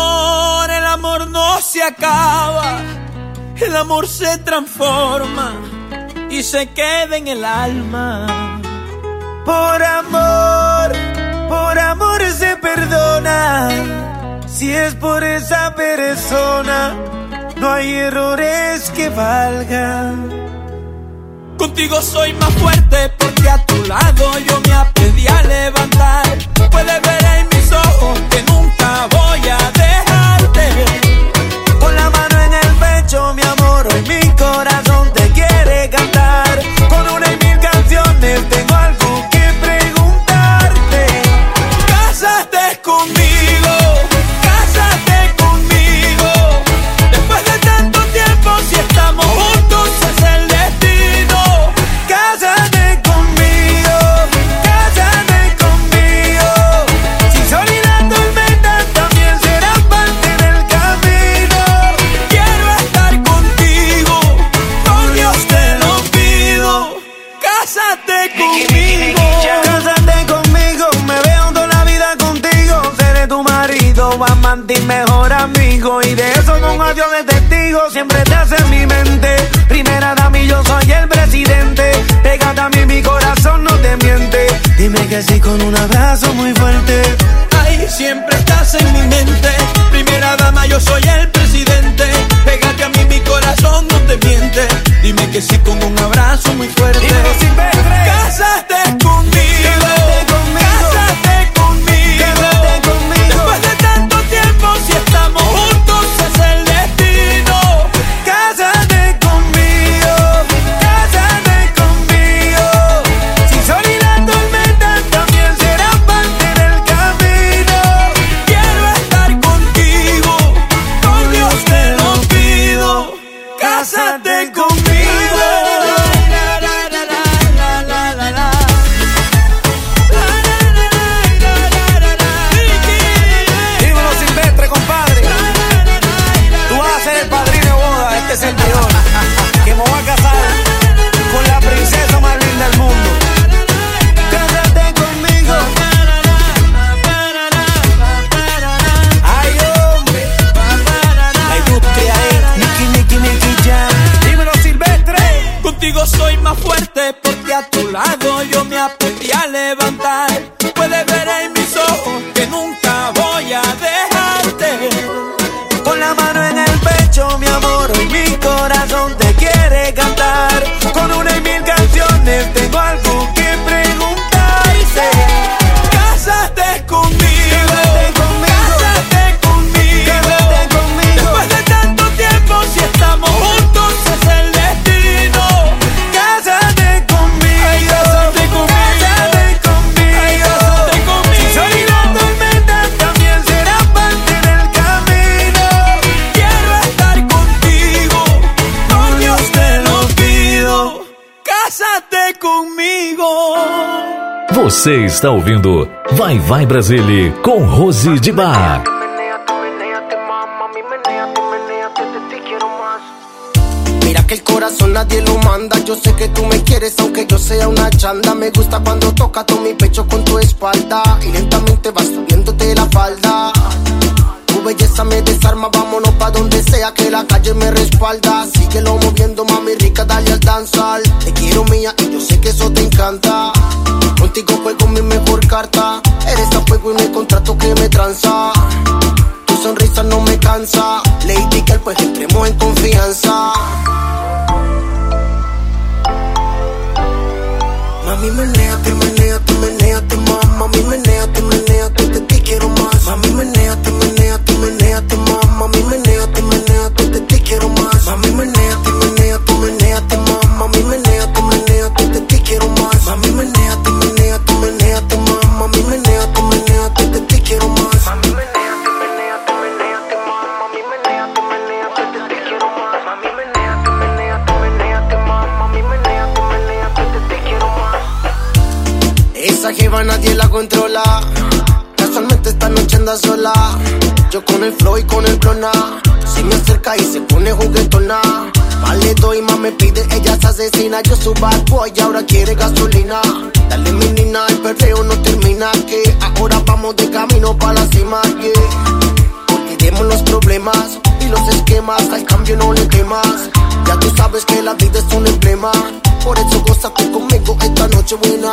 se acaba. El amor se transforma y se queda en el alma. Por amor, por amor se perdona. Si es por esa persona, no hay errores que valgan. Contigo soy más fuerte porque a tu lado yo me aprendí a levantar. Puedes ver en mis ojos que nunca voy a dejarte. Mejor amigo. Y de eso con adiós de testigo, siempre te hace en mi mente. Primera dama y yo soy el presidente. Pégate a mí, mi corazón no te miente. Dime que sí con un abrazo muy fuerte. Ay, siempre estás en mi mente. Primera dama, yo soy el presidente. Pégate a mí, mi corazón no te miente. Dime que sí con un abrazo muy fuerte. Cásate conmigo. Você está ouvindo Vai Vai Brasília com Rose de Bar. Mira que el corazón nadie lo manda. Yo sé que tú me quieres, aunque yo sea una chanda. Me gusta cuando tocas todo mi pecho con tu espalda. Y lentamente vas subiéndote la falda. Tu belleza me desarma, vámonos pa' donde sea que la calle me respalda. Síguelo moviendo, mami rica, dale al danzar. Te quiero mía y yo sé que eso te encanta. Contigo juego mi mejor carta. Eres a fuego y no hay contrato que me tranza. Tu sonrisa no me cansa. Lady Girl, pues entremos en confianza. Mami, menéate, menéate, menéate más. Mami, menéate, menéate, de ti quiero más. Mami, menéate, menéate, menéate más. Mami, menéate, menéate, de ti quiero más. Mami, menéate, menéate, jeva nadie la controla. Casualmente esta noche anda sola. Yo con el flow y con el clona. Se me acerca y se pone juguetona. Vale doy, más me pide, ella se asesina. Yo su bad boy y ahora quiere gasolina. Dale mi nina, el perreo no termina. Que ahora vamos de camino para la cima. Yeah. Olvidemos los problemas y los esquemas. Al cambio no le temas. Ya tú sabes que la vida es un emblema. Por eso goza tú conmigo esta noche buena.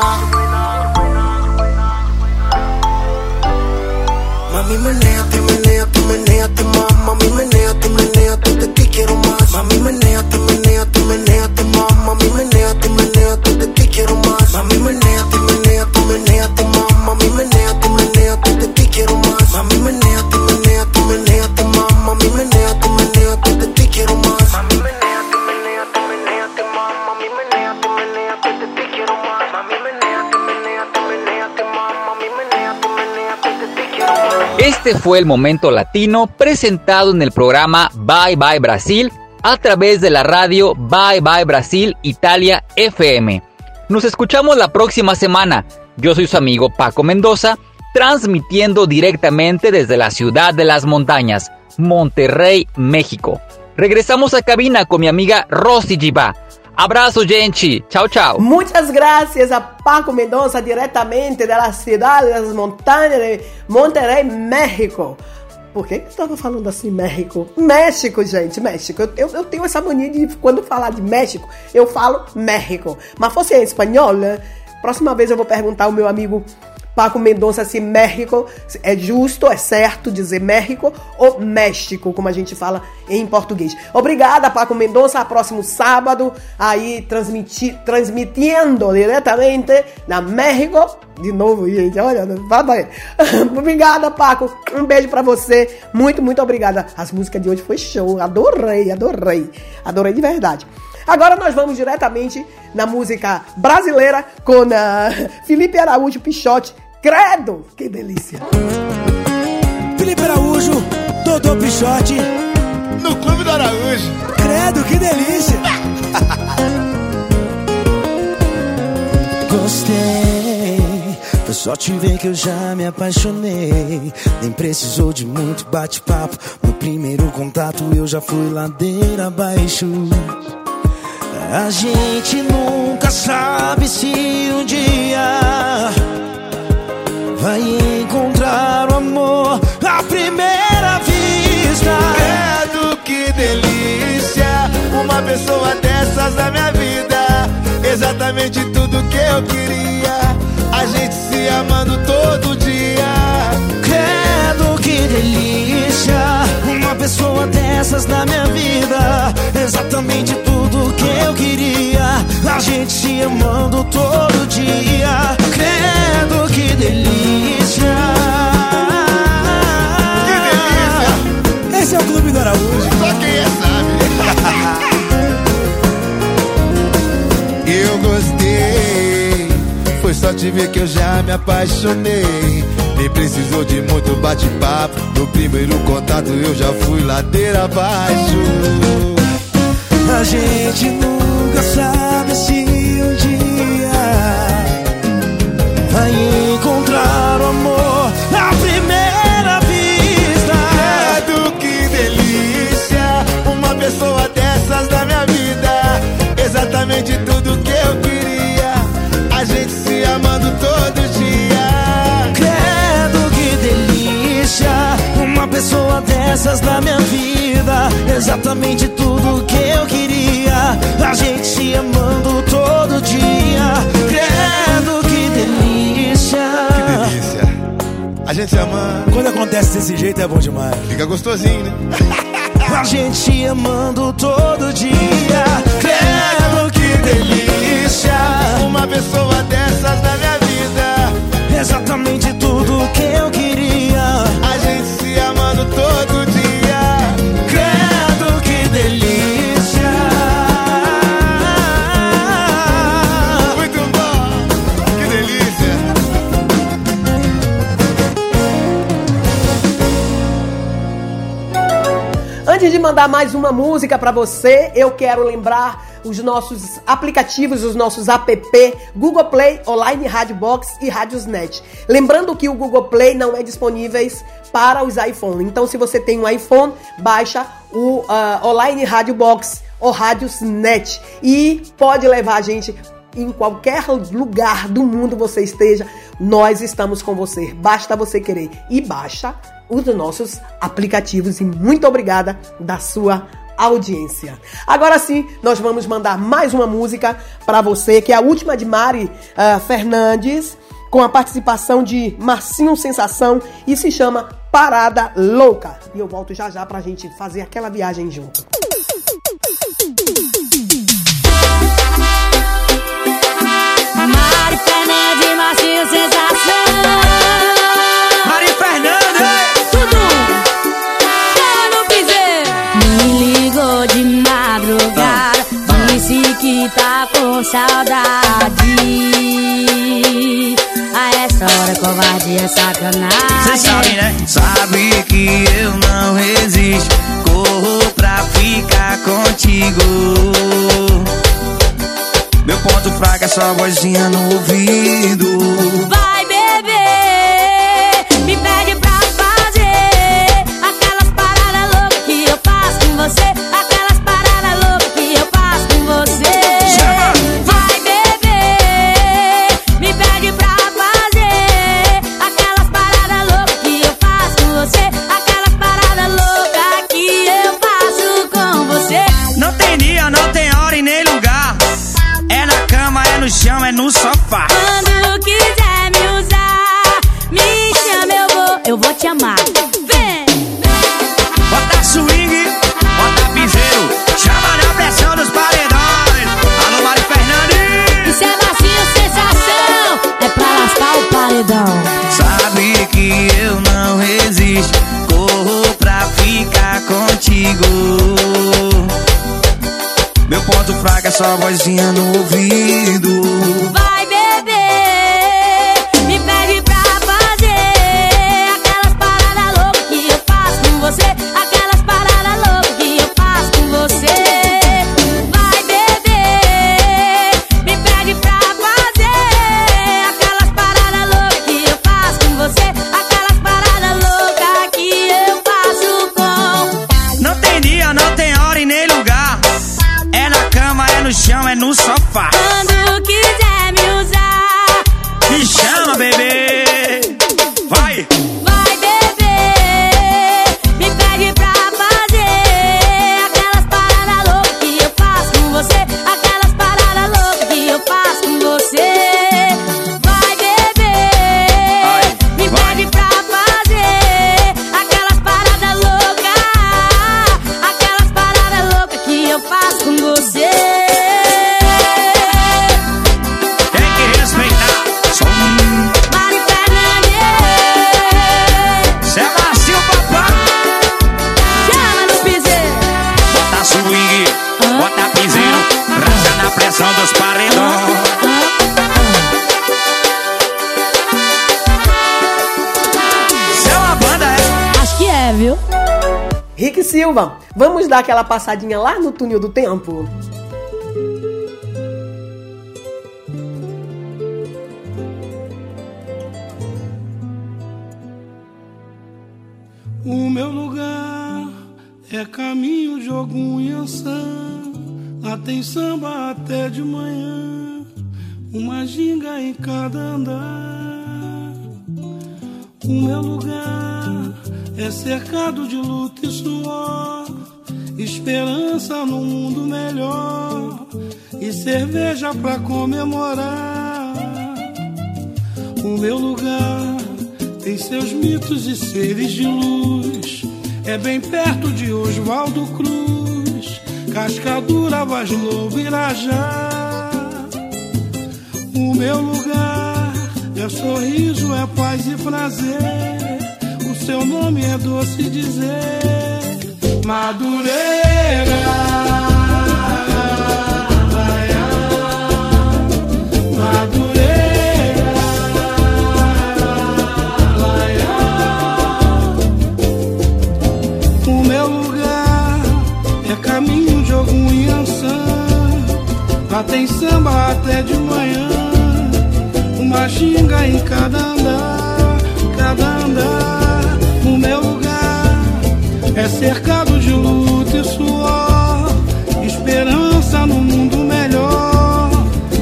Mami, menéate, menéate, menéate más. Mami, menéate, menéate, de ti quiero más. Mami, menéate, menéate, menéate más. Mami, menéate, menéate, de ti quiero más. Mami, menéate, menéate, menéate más. Mami, menéate, menéate, de ti quiero más. Mami, menéate, Este fue el momento latino presentado en el programa Bye Bye Brasil a través de la radio Bye Bye Brasil Italia FM. Nos escuchamos la próxima semana. Yo soy su amigo Paco Mendoza, transmitiendo directamente desde la ciudad de las montañas, Monterrey, México. Regresamos a cabina con mi amiga Rosy Giba. Abrazo, gente. Chao, chao. Muchas gracias a Paco Mendoza, diretamente da cidade das montanhas de Monterrey, México. Por que eu estava falando assim, México? México, gente, México. Eu, eu, eu tenho essa mania de, quando falar de México, eu falo México. Mas fosse em espanhol, né? Próxima vez eu vou perguntar ao meu amigo Paco Mendonça se México é justo, é certo dizer México ou México, como a gente fala em português. Obrigada, Paco Mendonça. Próximo sábado, aí transmiti, transmitindo diretamente na México. De novo, gente, olha, vai. [LAUGHS] Obrigada, Paco. Um beijo pra você. Muito, muito obrigada. As músicas de hoje foi show. Adorei, adorei. Adorei de verdade. Agora nós vamos diretamente na música brasileira com a [LAUGHS] Felipe Araújo Pichote. Credo! Que delícia! Felipe Araújo, Dodô Pichote. No Clube do Araújo. Credo, que delícia! [LAUGHS] Gostei, foi só te ver que eu já me apaixonei. Nem precisou de muito bate-papo. No primeiro contato eu já fui ladeira abaixo. A gente nunca sabe se um dia vai encontrar o amor à primeira vista. Credo, que delícia! Uma pessoa dessas na minha vida. Exatamente tudo que eu queria. A gente se amando todo dia. Credo, que delícia! Pessoa dessas na minha vida. Exatamente tudo que eu queria. A gente se amando todo dia. Credo, que delícia! Que delícia! Esse é o Clube do Araújo. Só quem é sabe. [LAUGHS] eu gostei. Foi só te ver que eu já me apaixonei. Nem precisou de muito bate-papo. No primeiro contato eu já fui ladeira abaixo. A gente nunca sabe se um dia vai encontrar o amor à primeira vista. Credo, que delícia! Uma pessoa dessas na minha vida. Exatamente tudo Uma dessas na minha vida. Exatamente tudo que eu queria. A gente se amando todo dia. Credo, que delícia! Que delícia! A gente se amando. Quando acontece desse jeito é bom demais. Fica gostosinho, né? [LAUGHS] A gente se amando todo dia. Credo, que delícia! Uma pessoa dessas na minha vida. Exatamente tudo que eu queria. A gente se amando todo dia. Credo, que delícia! Muito bom! Que delícia! Antes de mandar mais uma música pra você, eu quero lembrar os nossos aplicativos, os nossos app, Google Play, Online Radio Box e Radiosnet. Lembrando que o Google Play não é disponível para os iPhone. Então, se você tem um iPhone, baixa o ah, Online Radio Box ou Radiosnet e pode levar a gente em qualquer lugar do mundo você esteja, nós estamos com você. Basta você querer e baixa os nossos aplicativos e muito obrigada da sua audiência. Agora sim, nós vamos mandar mais uma música para você, que é a última de Mari ah, Fernandes, com a participação de Marcinho Sensação e se chama Parada Louca. E eu volto já já pra gente fazer aquela viagem junto. Mari Fernandes, Marcinho Sensação. Saudade. A essa hora covardia é sacanagem. Cê sabe, né? Sabe que eu não resisto. Corro pra ficar contigo. Meu ponto fraco é só vozinha no ouvido. Vai só vozinha no ouvido. Aquela passadinha lá no túnel do tempo? Esperança num mundo melhor e cerveja pra comemorar. O meu lugar tem seus mitos e seres de luz. É bem perto de Oswaldo Cruz, Cascadura, Vaz Lobo, Irajá. O meu lugar é sorriso, é paz e prazer. O seu nome é doce dizer, tem samba até de manhã. Uma ginga em cada andar, cada andar. O meu lugar é cercado de luta e suor. Esperança no mundo melhor.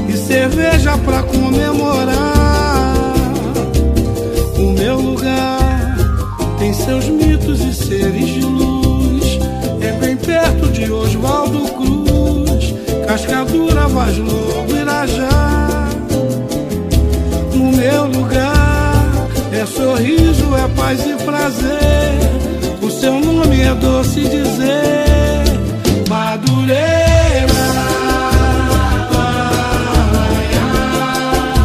E cerveja pra comemorar. O meu lugar tem seus mitos e seres de luz. É bem perto de Oswaldo Cruz, Cascadura, Vaz Lobo, Irajá. No meu lugar é sorriso, é paz e prazer. Seu nome é doce dizer, Madureira.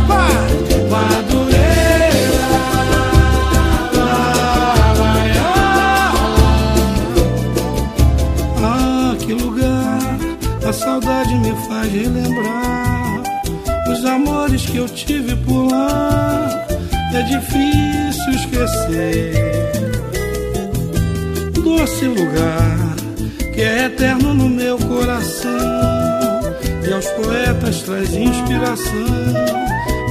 Vai, Madureira. Ah, que lugar a saudade me faz relembrar os amores que eu tive por lá. É difícil esquecer. Doce lugar que é eterno no meu coração e aos poetas traz inspiração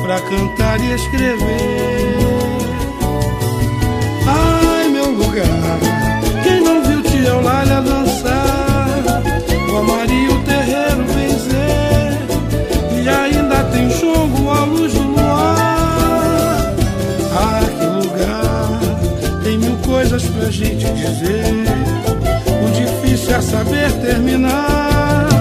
para cantar e escrever. Ai, meu lugar, quem não viu Tia Eulália dançar, o Maria o coisas pra gente dizer, o difícil é saber terminar.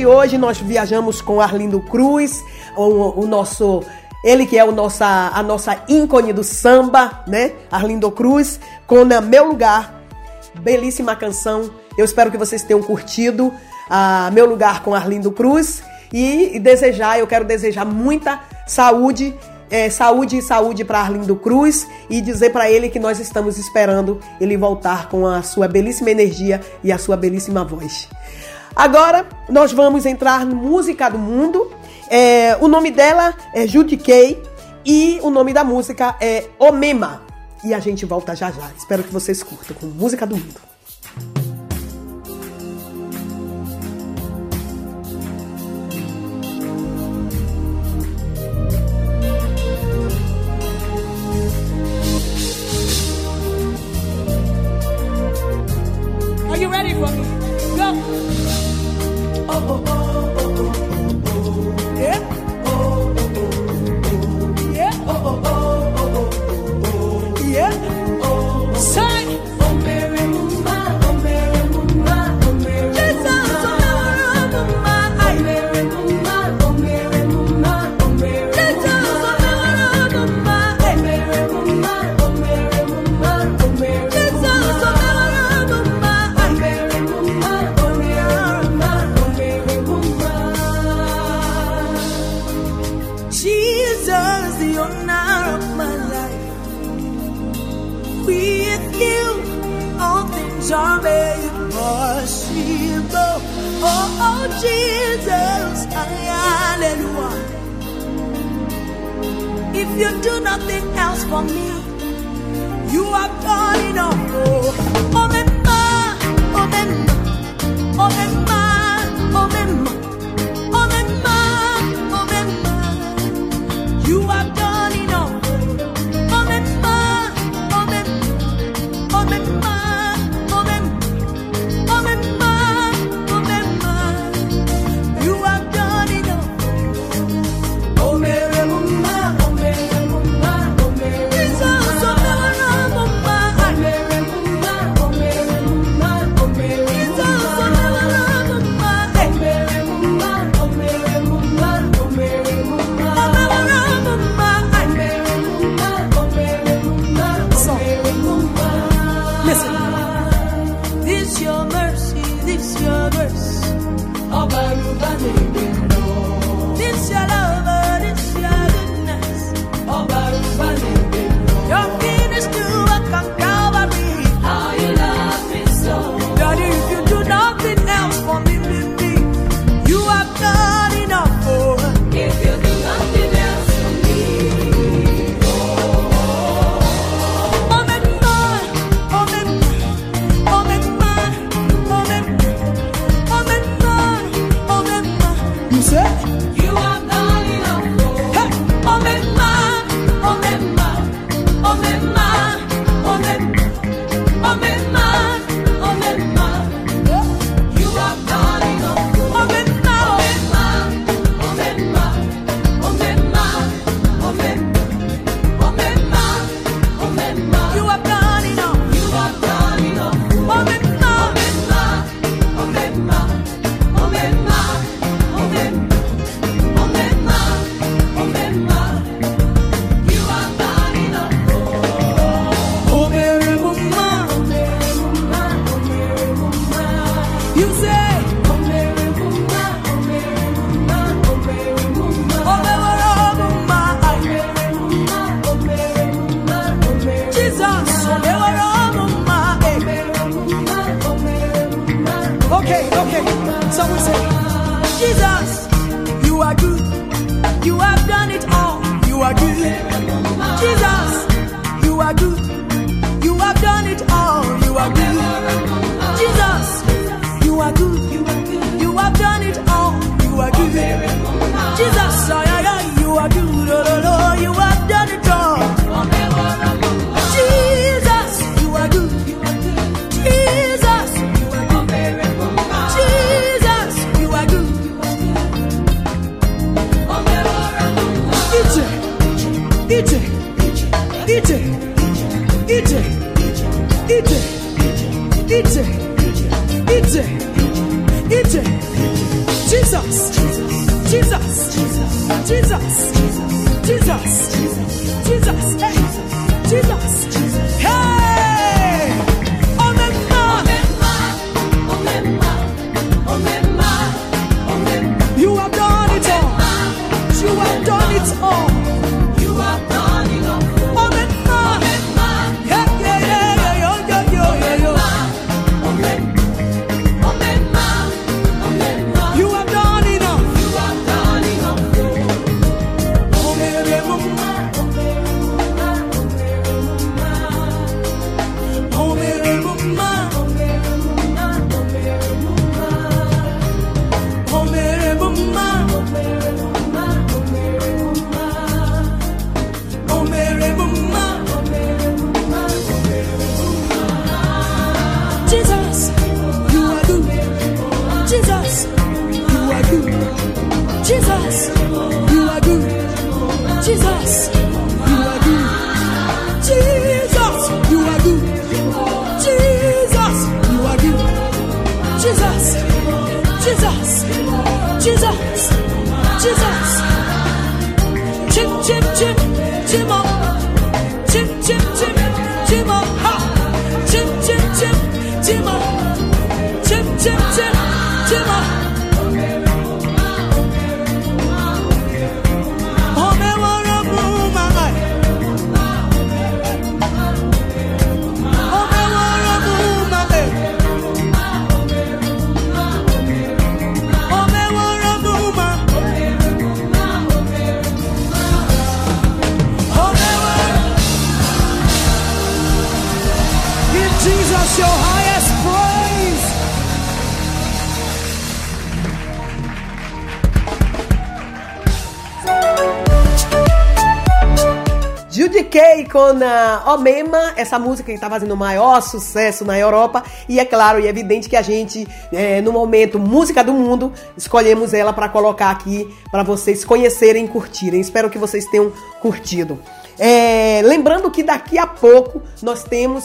De hoje nós viajamos com Arlindo Cruz, o, o nosso ele que é o nossa, a nossa ícone do samba, né? Arlindo Cruz, com Na Meu Lugar. Belíssima canção. Eu espero que vocês tenham curtido a Meu Lugar com Arlindo Cruz. E, e desejar, eu quero desejar muita saúde, é, saúde e saúde para Arlindo Cruz e dizer para ele que nós estamos esperando ele voltar com a sua belíssima energia e a sua belíssima voz. Agora nós vamos entrar no Música do Mundo. É, o nome dela é Judy Kay e o nome da música é Omema. E a gente volta já já. Espero que vocês curtam com Música do Mundo. The honor of my life. With you, all things are made possible. Oh, oh Jesus, hallelujah. If you do nothing else for me, you are done enough. Oh, oh, mema, oh, mema, oh, mema, lado Kay com a Omema, essa música que está fazendo o maior sucesso na Europa. E é claro e evidente que a gente, é, no momento Música do Mundo, escolhemos ela para colocar aqui para vocês conhecerem e curtirem. Espero que vocês tenham curtido. É, lembrando que daqui a pouco nós temos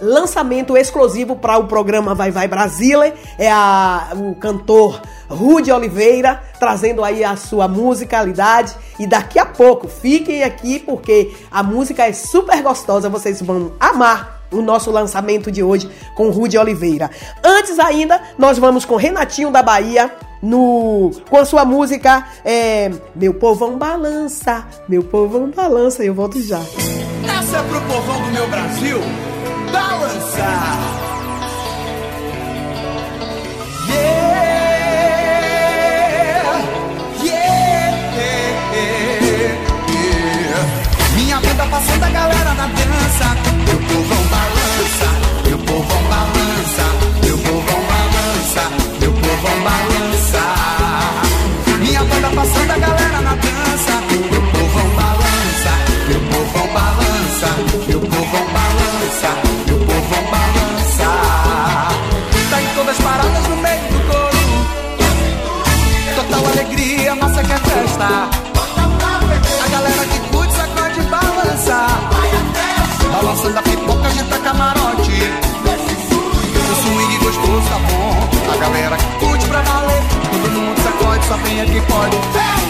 lançamento exclusivo para o programa Vai Vai Brasília. É a, o cantor Rude Oliveira trazendo aí a sua musicalidade. E daqui a pouco, fiquem aqui porque a música é super gostosa. Vocês vão amar o nosso lançamento de hoje com Rude Oliveira. Antes ainda, nós vamos com Renatinho da Bahia. No, com a sua música é, Meu Povão Balança, Meu Povão Balança, eu volto já. Essa é pro povão do meu Brasil balançar. A galera que curte sacode e balança. Balançando a pipoca, a gente tá camarote. O swing gostoso tá bom. A galera que curte pra valer. Todo mundo sacode, só vem aqui pode. Minha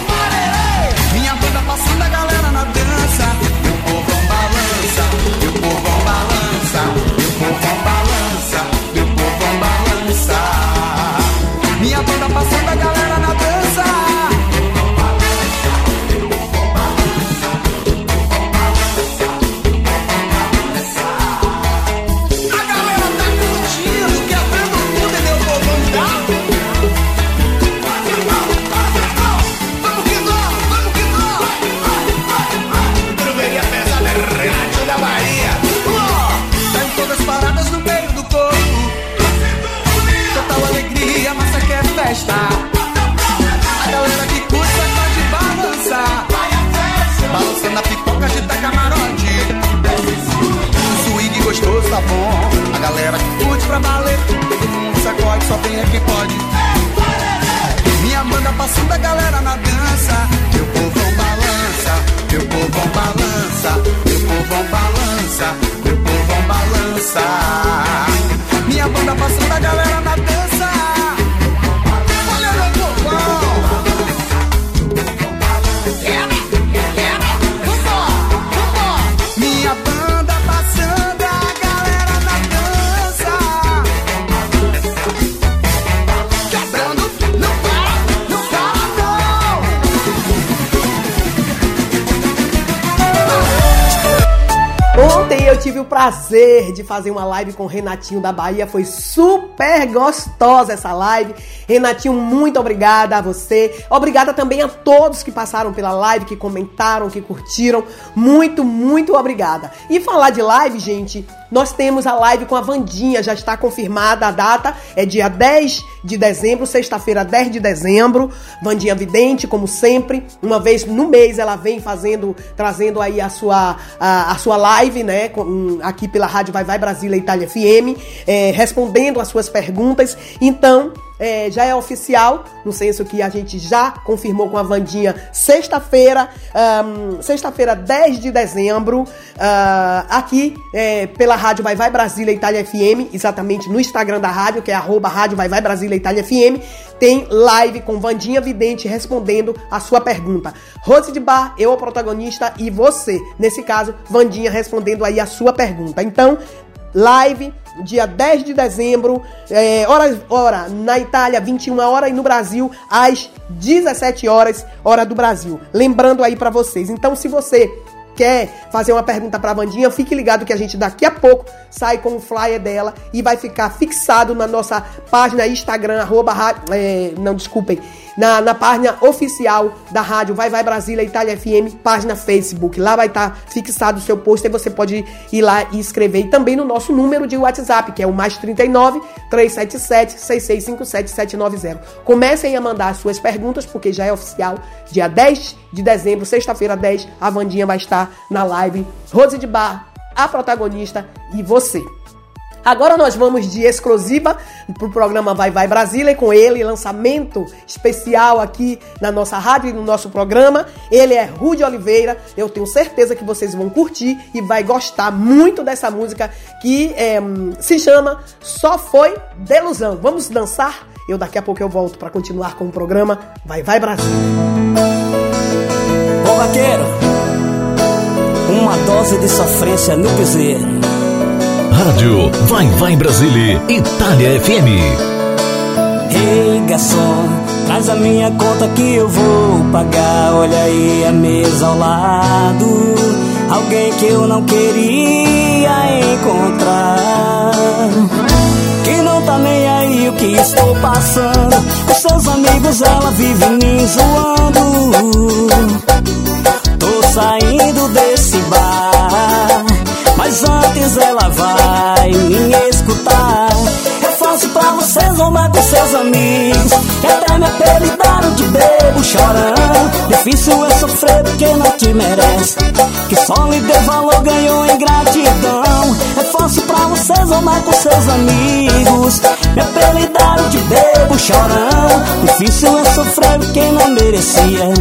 só tem é que pode. Minha banda passando a galera na dança. Meu povo é balança, meu povo é balança, meu povo é balança, meu povo balança. Minha banda passando a galera na dança. Eu tive o prazer de fazer uma live com o Renatinho da Bahia. Foi super gostosa essa live. Renatinho, muito obrigada a você. Obrigada também a todos que passaram pela live, que comentaram, que curtiram. Muito, muito obrigada. E falar de live, gente, nós temos a live com a Vandinha, já está confirmada a data, é dia 10 de dezembro, sexta-feira, 10 de dezembro. Vandinha Vidente, como sempre, uma vez no mês ela vem fazendo, trazendo aí a sua, a, a sua live, né, com- aqui pela Rádio Vai Vai Brasília Itália FM, é, respondendo as suas perguntas. Então, é, já é oficial, no senso que a gente já confirmou com a Vandinha sexta-feira, ahn, sexta-feira, 10 de dezembro, ah, aqui é, pela Rádio Vai Vai Brasília Itália FM, exatamente no Instagram da rádio, que é arroba Rádio Vai Vai Brasília Itália FM, tem live com Vandinha Vidente respondendo a sua pergunta. Rose de Bar, eu, o protagonista, e você. Nesse caso, Vandinha respondendo aí a sua pergunta. Então, live dia 10 de dezembro, é, hora, hora na Itália, 21 horas, e no Brasil, às 17 horas, hora do Brasil. Lembrando aí pra vocês. Então, se você quer fazer uma pergunta pra Vandinha, fique ligado que a gente daqui a pouco sai com o flyer dela e vai ficar fixado na nossa página Instagram, arroba, é, não, desculpem, na, na página oficial da rádio Vai Vai Brasília Itália FM, página Facebook. Lá vai estar fixado o seu post e você pode ir lá e escrever. E também no nosso número de WhatsApp, que é o mais 39 377 6657 790. Comecem a mandar as suas perguntas, porque já é oficial. Dia 10 de dezembro, sexta-feira 10, a Vandinha vai estar na live. Rose de Bar, a protagonista e você. Agora nós vamos de exclusiva pro programa Vai Vai Brasília e com ele, lançamento especial aqui na nossa rádio e no nosso programa. Ele é Rude Oliveira. Eu tenho certeza que vocês vão curtir e vai gostar muito dessa música que é, se chama Só Foi Delusão. Vamos dançar? Eu daqui a pouco eu volto para continuar com o programa Vai Vai Brasília. Ô vaqueiro, uma dose de sofrência no piseiro. Rádio Vai Vai Brasília Itália FM. Ei, garçom, traz a minha conta que eu vou pagar. Olha aí a mesa ao lado. Alguém que eu não queria encontrar. Que não tá nem aí o que estou passando. Com seus amigos ela vive me zoando. Tô saindo zombar com seus amigos. Que até me apelidaram de bebo chorando. Difícil é sofrer porque não te merece. Que só lhe deu valor, ganhou em gratidão. É fácil pra você zombar com seus amigos. Me apelidaram de bebo chorão. Difícil é sofrer porque não merecia.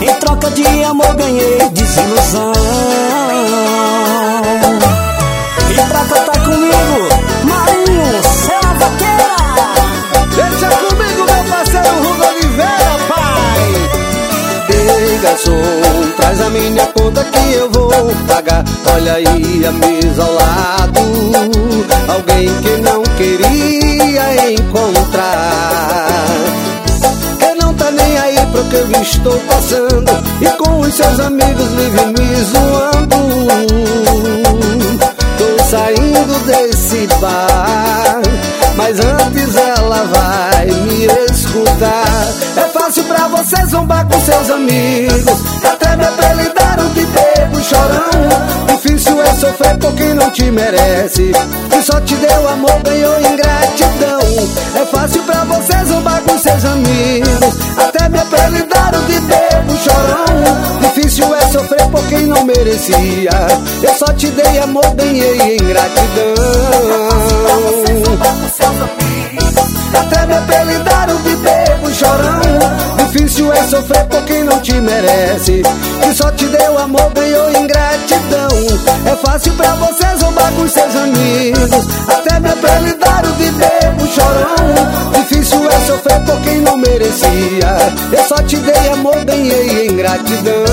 Em troca de amor ganhei desilusão. E pra cantar garçom, traz a minha conta que eu vou pagar. Olha aí a mesa ao lado. Alguém que não queria encontrar. Que não tá nem aí pro que eu estou passando. E com os seus amigos vive me zoando. Tô saindo desse bar. Mas antes ela vai me escutar. É pra você zombar com seus amigos. Até me apelidaram de bebo chorão. Difícil é sofrer por quem não te merece. Que só te deu amor, ganhou ingratidão. É fácil pra você zombar com seus amigos. Até me apelidaram de bebo chorão. Difícil é sofrer por quem não merecia. Eu só te dei amor, ganhei ingratidão. Até me apelidaram de bebo chorão. Difícil é sofrer por quem não te merece. Que só te deu amor, ganhou ingratidão. É fácil pra você zombar com seus amigos. Até me apelidaram de bebo chorão. Difícil é sofrer por quem não merecia. Eu só te dei amor, ganhei ingratidão.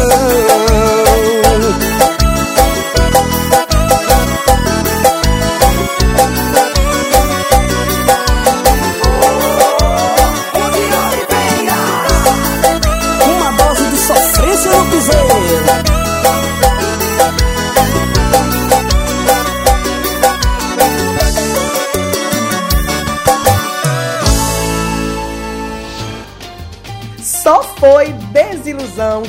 Desilusão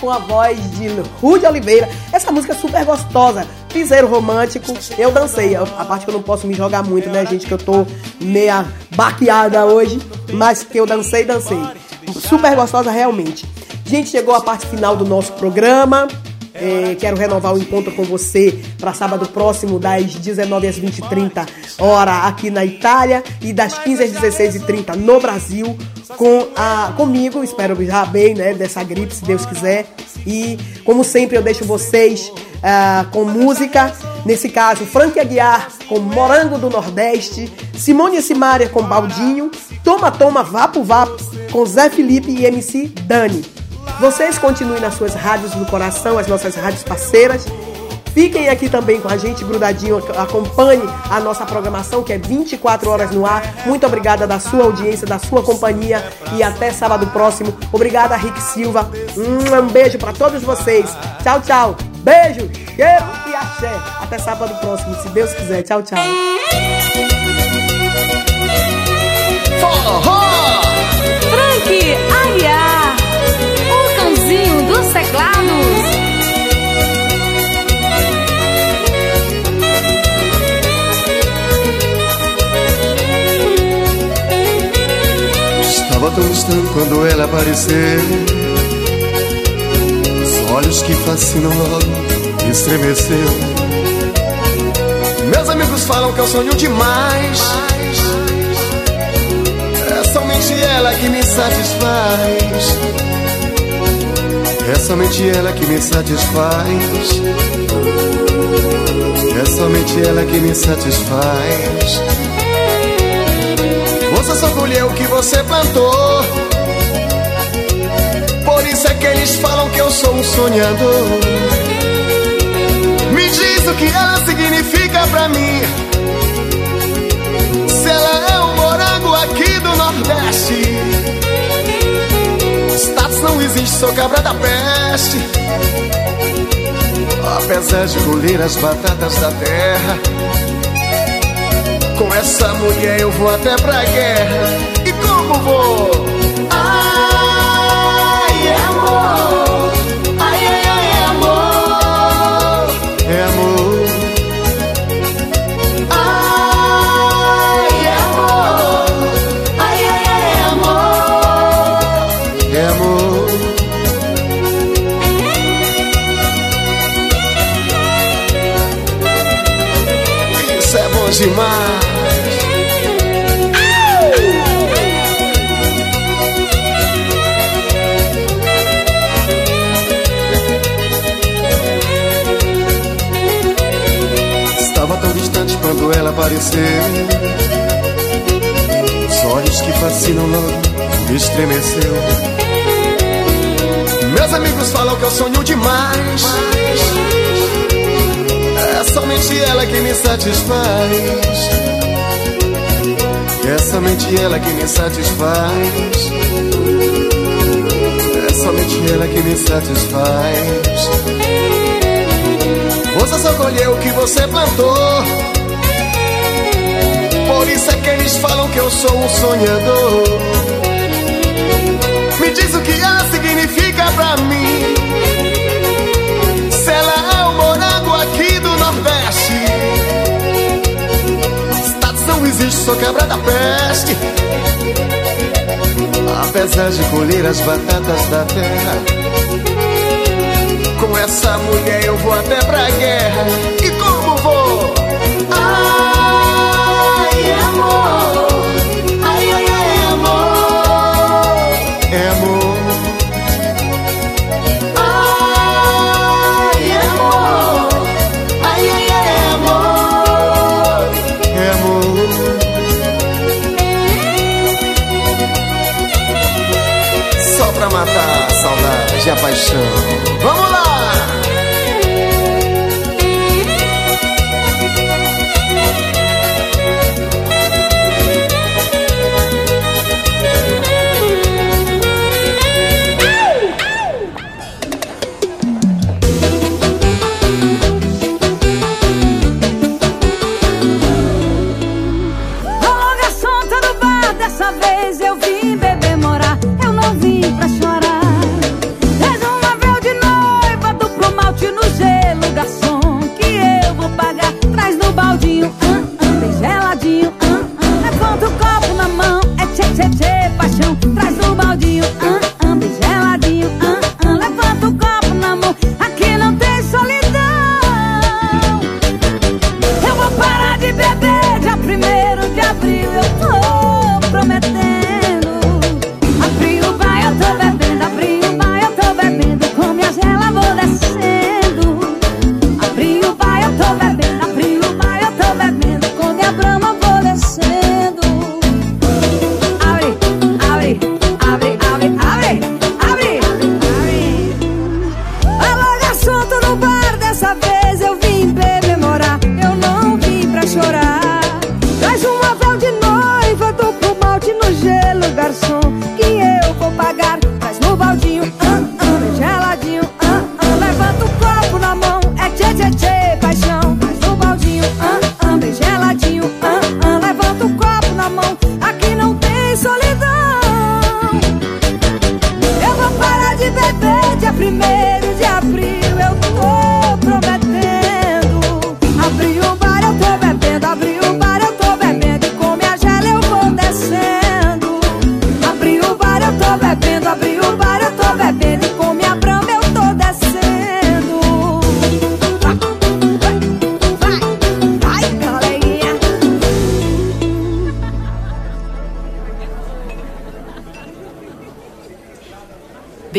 com a voz de Rude Oliveira. Essa música é super gostosa. Piseiro romântico, eu dancei. A parte que eu não posso me jogar muito, né, gente? Que eu tô meia baqueada hoje. Mas que eu dancei, dancei. Super gostosa, realmente. Gente, chegou a parte final do nosso programa. É, quero renovar o encontro com você para sábado próximo, das 19 às 20h30, hora aqui na Itália, e das 15 às 16h30 no Brasil, com a, comigo. Espero já bem né, dessa gripe, se Deus quiser. E, como sempre, eu deixo vocês ah, com música. Nesse caso, Frank Aguiar com Morango do Nordeste, Simone Simária com Baldinho, Toma Toma Vapo Vapo com Zé Felipe e MC Dani. Vocês continuem nas suas rádios do coração, as nossas rádios parceiras. Fiquem aqui também com a gente, grudadinho, acompanhe a nossa programação que é 24 horas no ar. Muito obrigada da sua audiência, da sua companhia e até sábado próximo. Obrigada, Rick Silva. Um beijo para todos vocês. Tchau, tchau. Beijo, cheiro e axé. Até sábado próximo, se Deus quiser. Tchau, tchau. Frank Aguiar, dos teclados. Estava tão distante quando ela apareceu. Os olhos que fascinam logo estremeceu. Meus amigos falam que eu sonho demais. É somente ela que me satisfaz. É somente ela que me satisfaz. É somente ela que me satisfaz. Você só colheu o que você plantou. Por isso é que eles falam que eu sou um sonhador. Me diz o que ela significa pra mim. Se ela é um morango aqui do Nordeste. Não existe, sou cabra da peste. Apesar de colher as batatas da terra. Com essa mulher eu vou até pra guerra. E como vou? Demais. Estava tão distante quando ela apareceu. Os olhos que fascinam logo me estremeceu. Meus amigos falam que eu sonho demais. Somente ela que me satisfaz. É somente ela que me satisfaz. É somente ela que me satisfaz. Você só colheu o que você plantou. Por isso é que eles falam que eu sou um sonhador. Me diz o que ela significa pra mim. Sou quebra da peste. Apesar de colher as batatas da terra. Com essa mulher eu vou até pra guerra. E como vou? Paixão. Vamos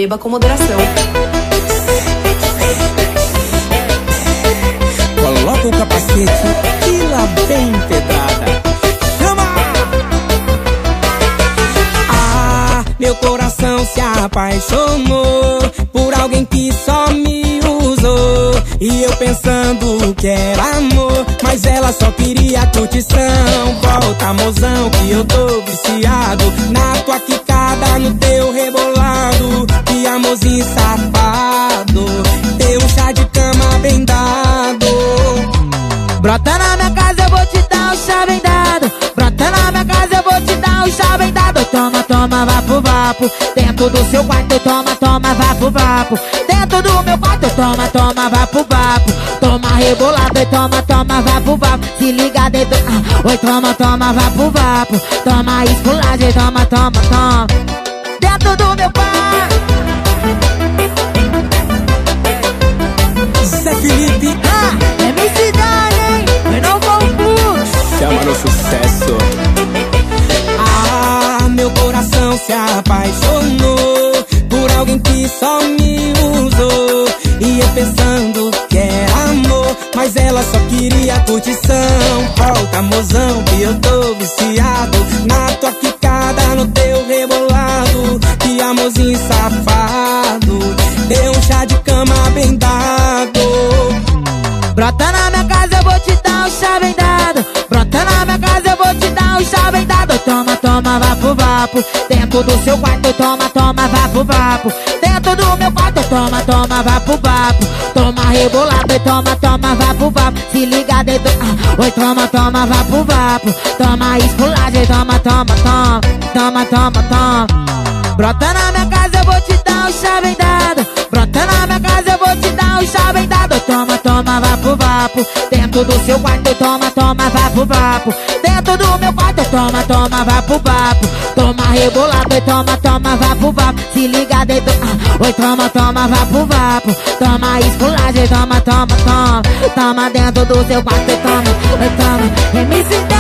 Beba com moderação. Coloca o capacete e lá vem pedrada. Chama! Ah, meu coração se apaixonou por alguém que só me usou. E eu pensando que era amor, mas ela só queria curtição. Volta, mozão, que eu tô viciado na tua quicada, no teu rebolado. Amorzinho safado, teu chá de cama bem dado. Brota na minha casa, eu vou te dar um chá bem dado. Brota na minha casa, eu vou te dar um chá bem dado. Toma, toma, vapo, vapo. Dentro do seu quarto, toma, toma, vapo, vapo. Dentro do meu quarto, toma, toma, vapo, vapo. Toma rebolado e toma, toma, vapo, vapo. Se liga dentro, ah, oi, toma, toma, vapo, vapo. Toma esculagem, toma, toma, toma. Dentro do meu quarto. Apaixonou por alguém que só me usou. E pensando que era amor, mas ela só queria curtição. Volta, mozão, que eu tô viciado na tua quicada, no teu rebolado. Que amorzinho safado, deu um chá de cama bem dado. Brota na minha casa, eu vou te dar um chá bem dado. Brota na minha casa, eu vou te dar um chá bem dado. Toma, toma, vapo, vapo. Dentro do seu quarto, toma, toma, vapo, vapo. Dentro do meu quarto, toma, toma, vapo, vapo. Toma rebolado e toma, toma, vapo, vapo. Se liga dentro, ah, oi, toma, toma, vapo, vapo. Toma esculagem, toma, toma, toma. Toma, toma, toma. Brota na minha casa, eu vou te dar um chá bem dado. Brota na minha casa, eu vou te dar um chá bem dado. Toma, toma, vapo, vapo. Dentro do seu quarto, toma, toma, vapo, vapo. Dentro do meu quarto, toma, toma, vapo, vapo. Toma rebolado e toma, toma, vapo, vapo. Se liga dentro, ah, oi, toma, toma, vapo, vapo. Toma esculagem, toma, toma, toma. Toma dentro do seu quarto, toma, toma. MC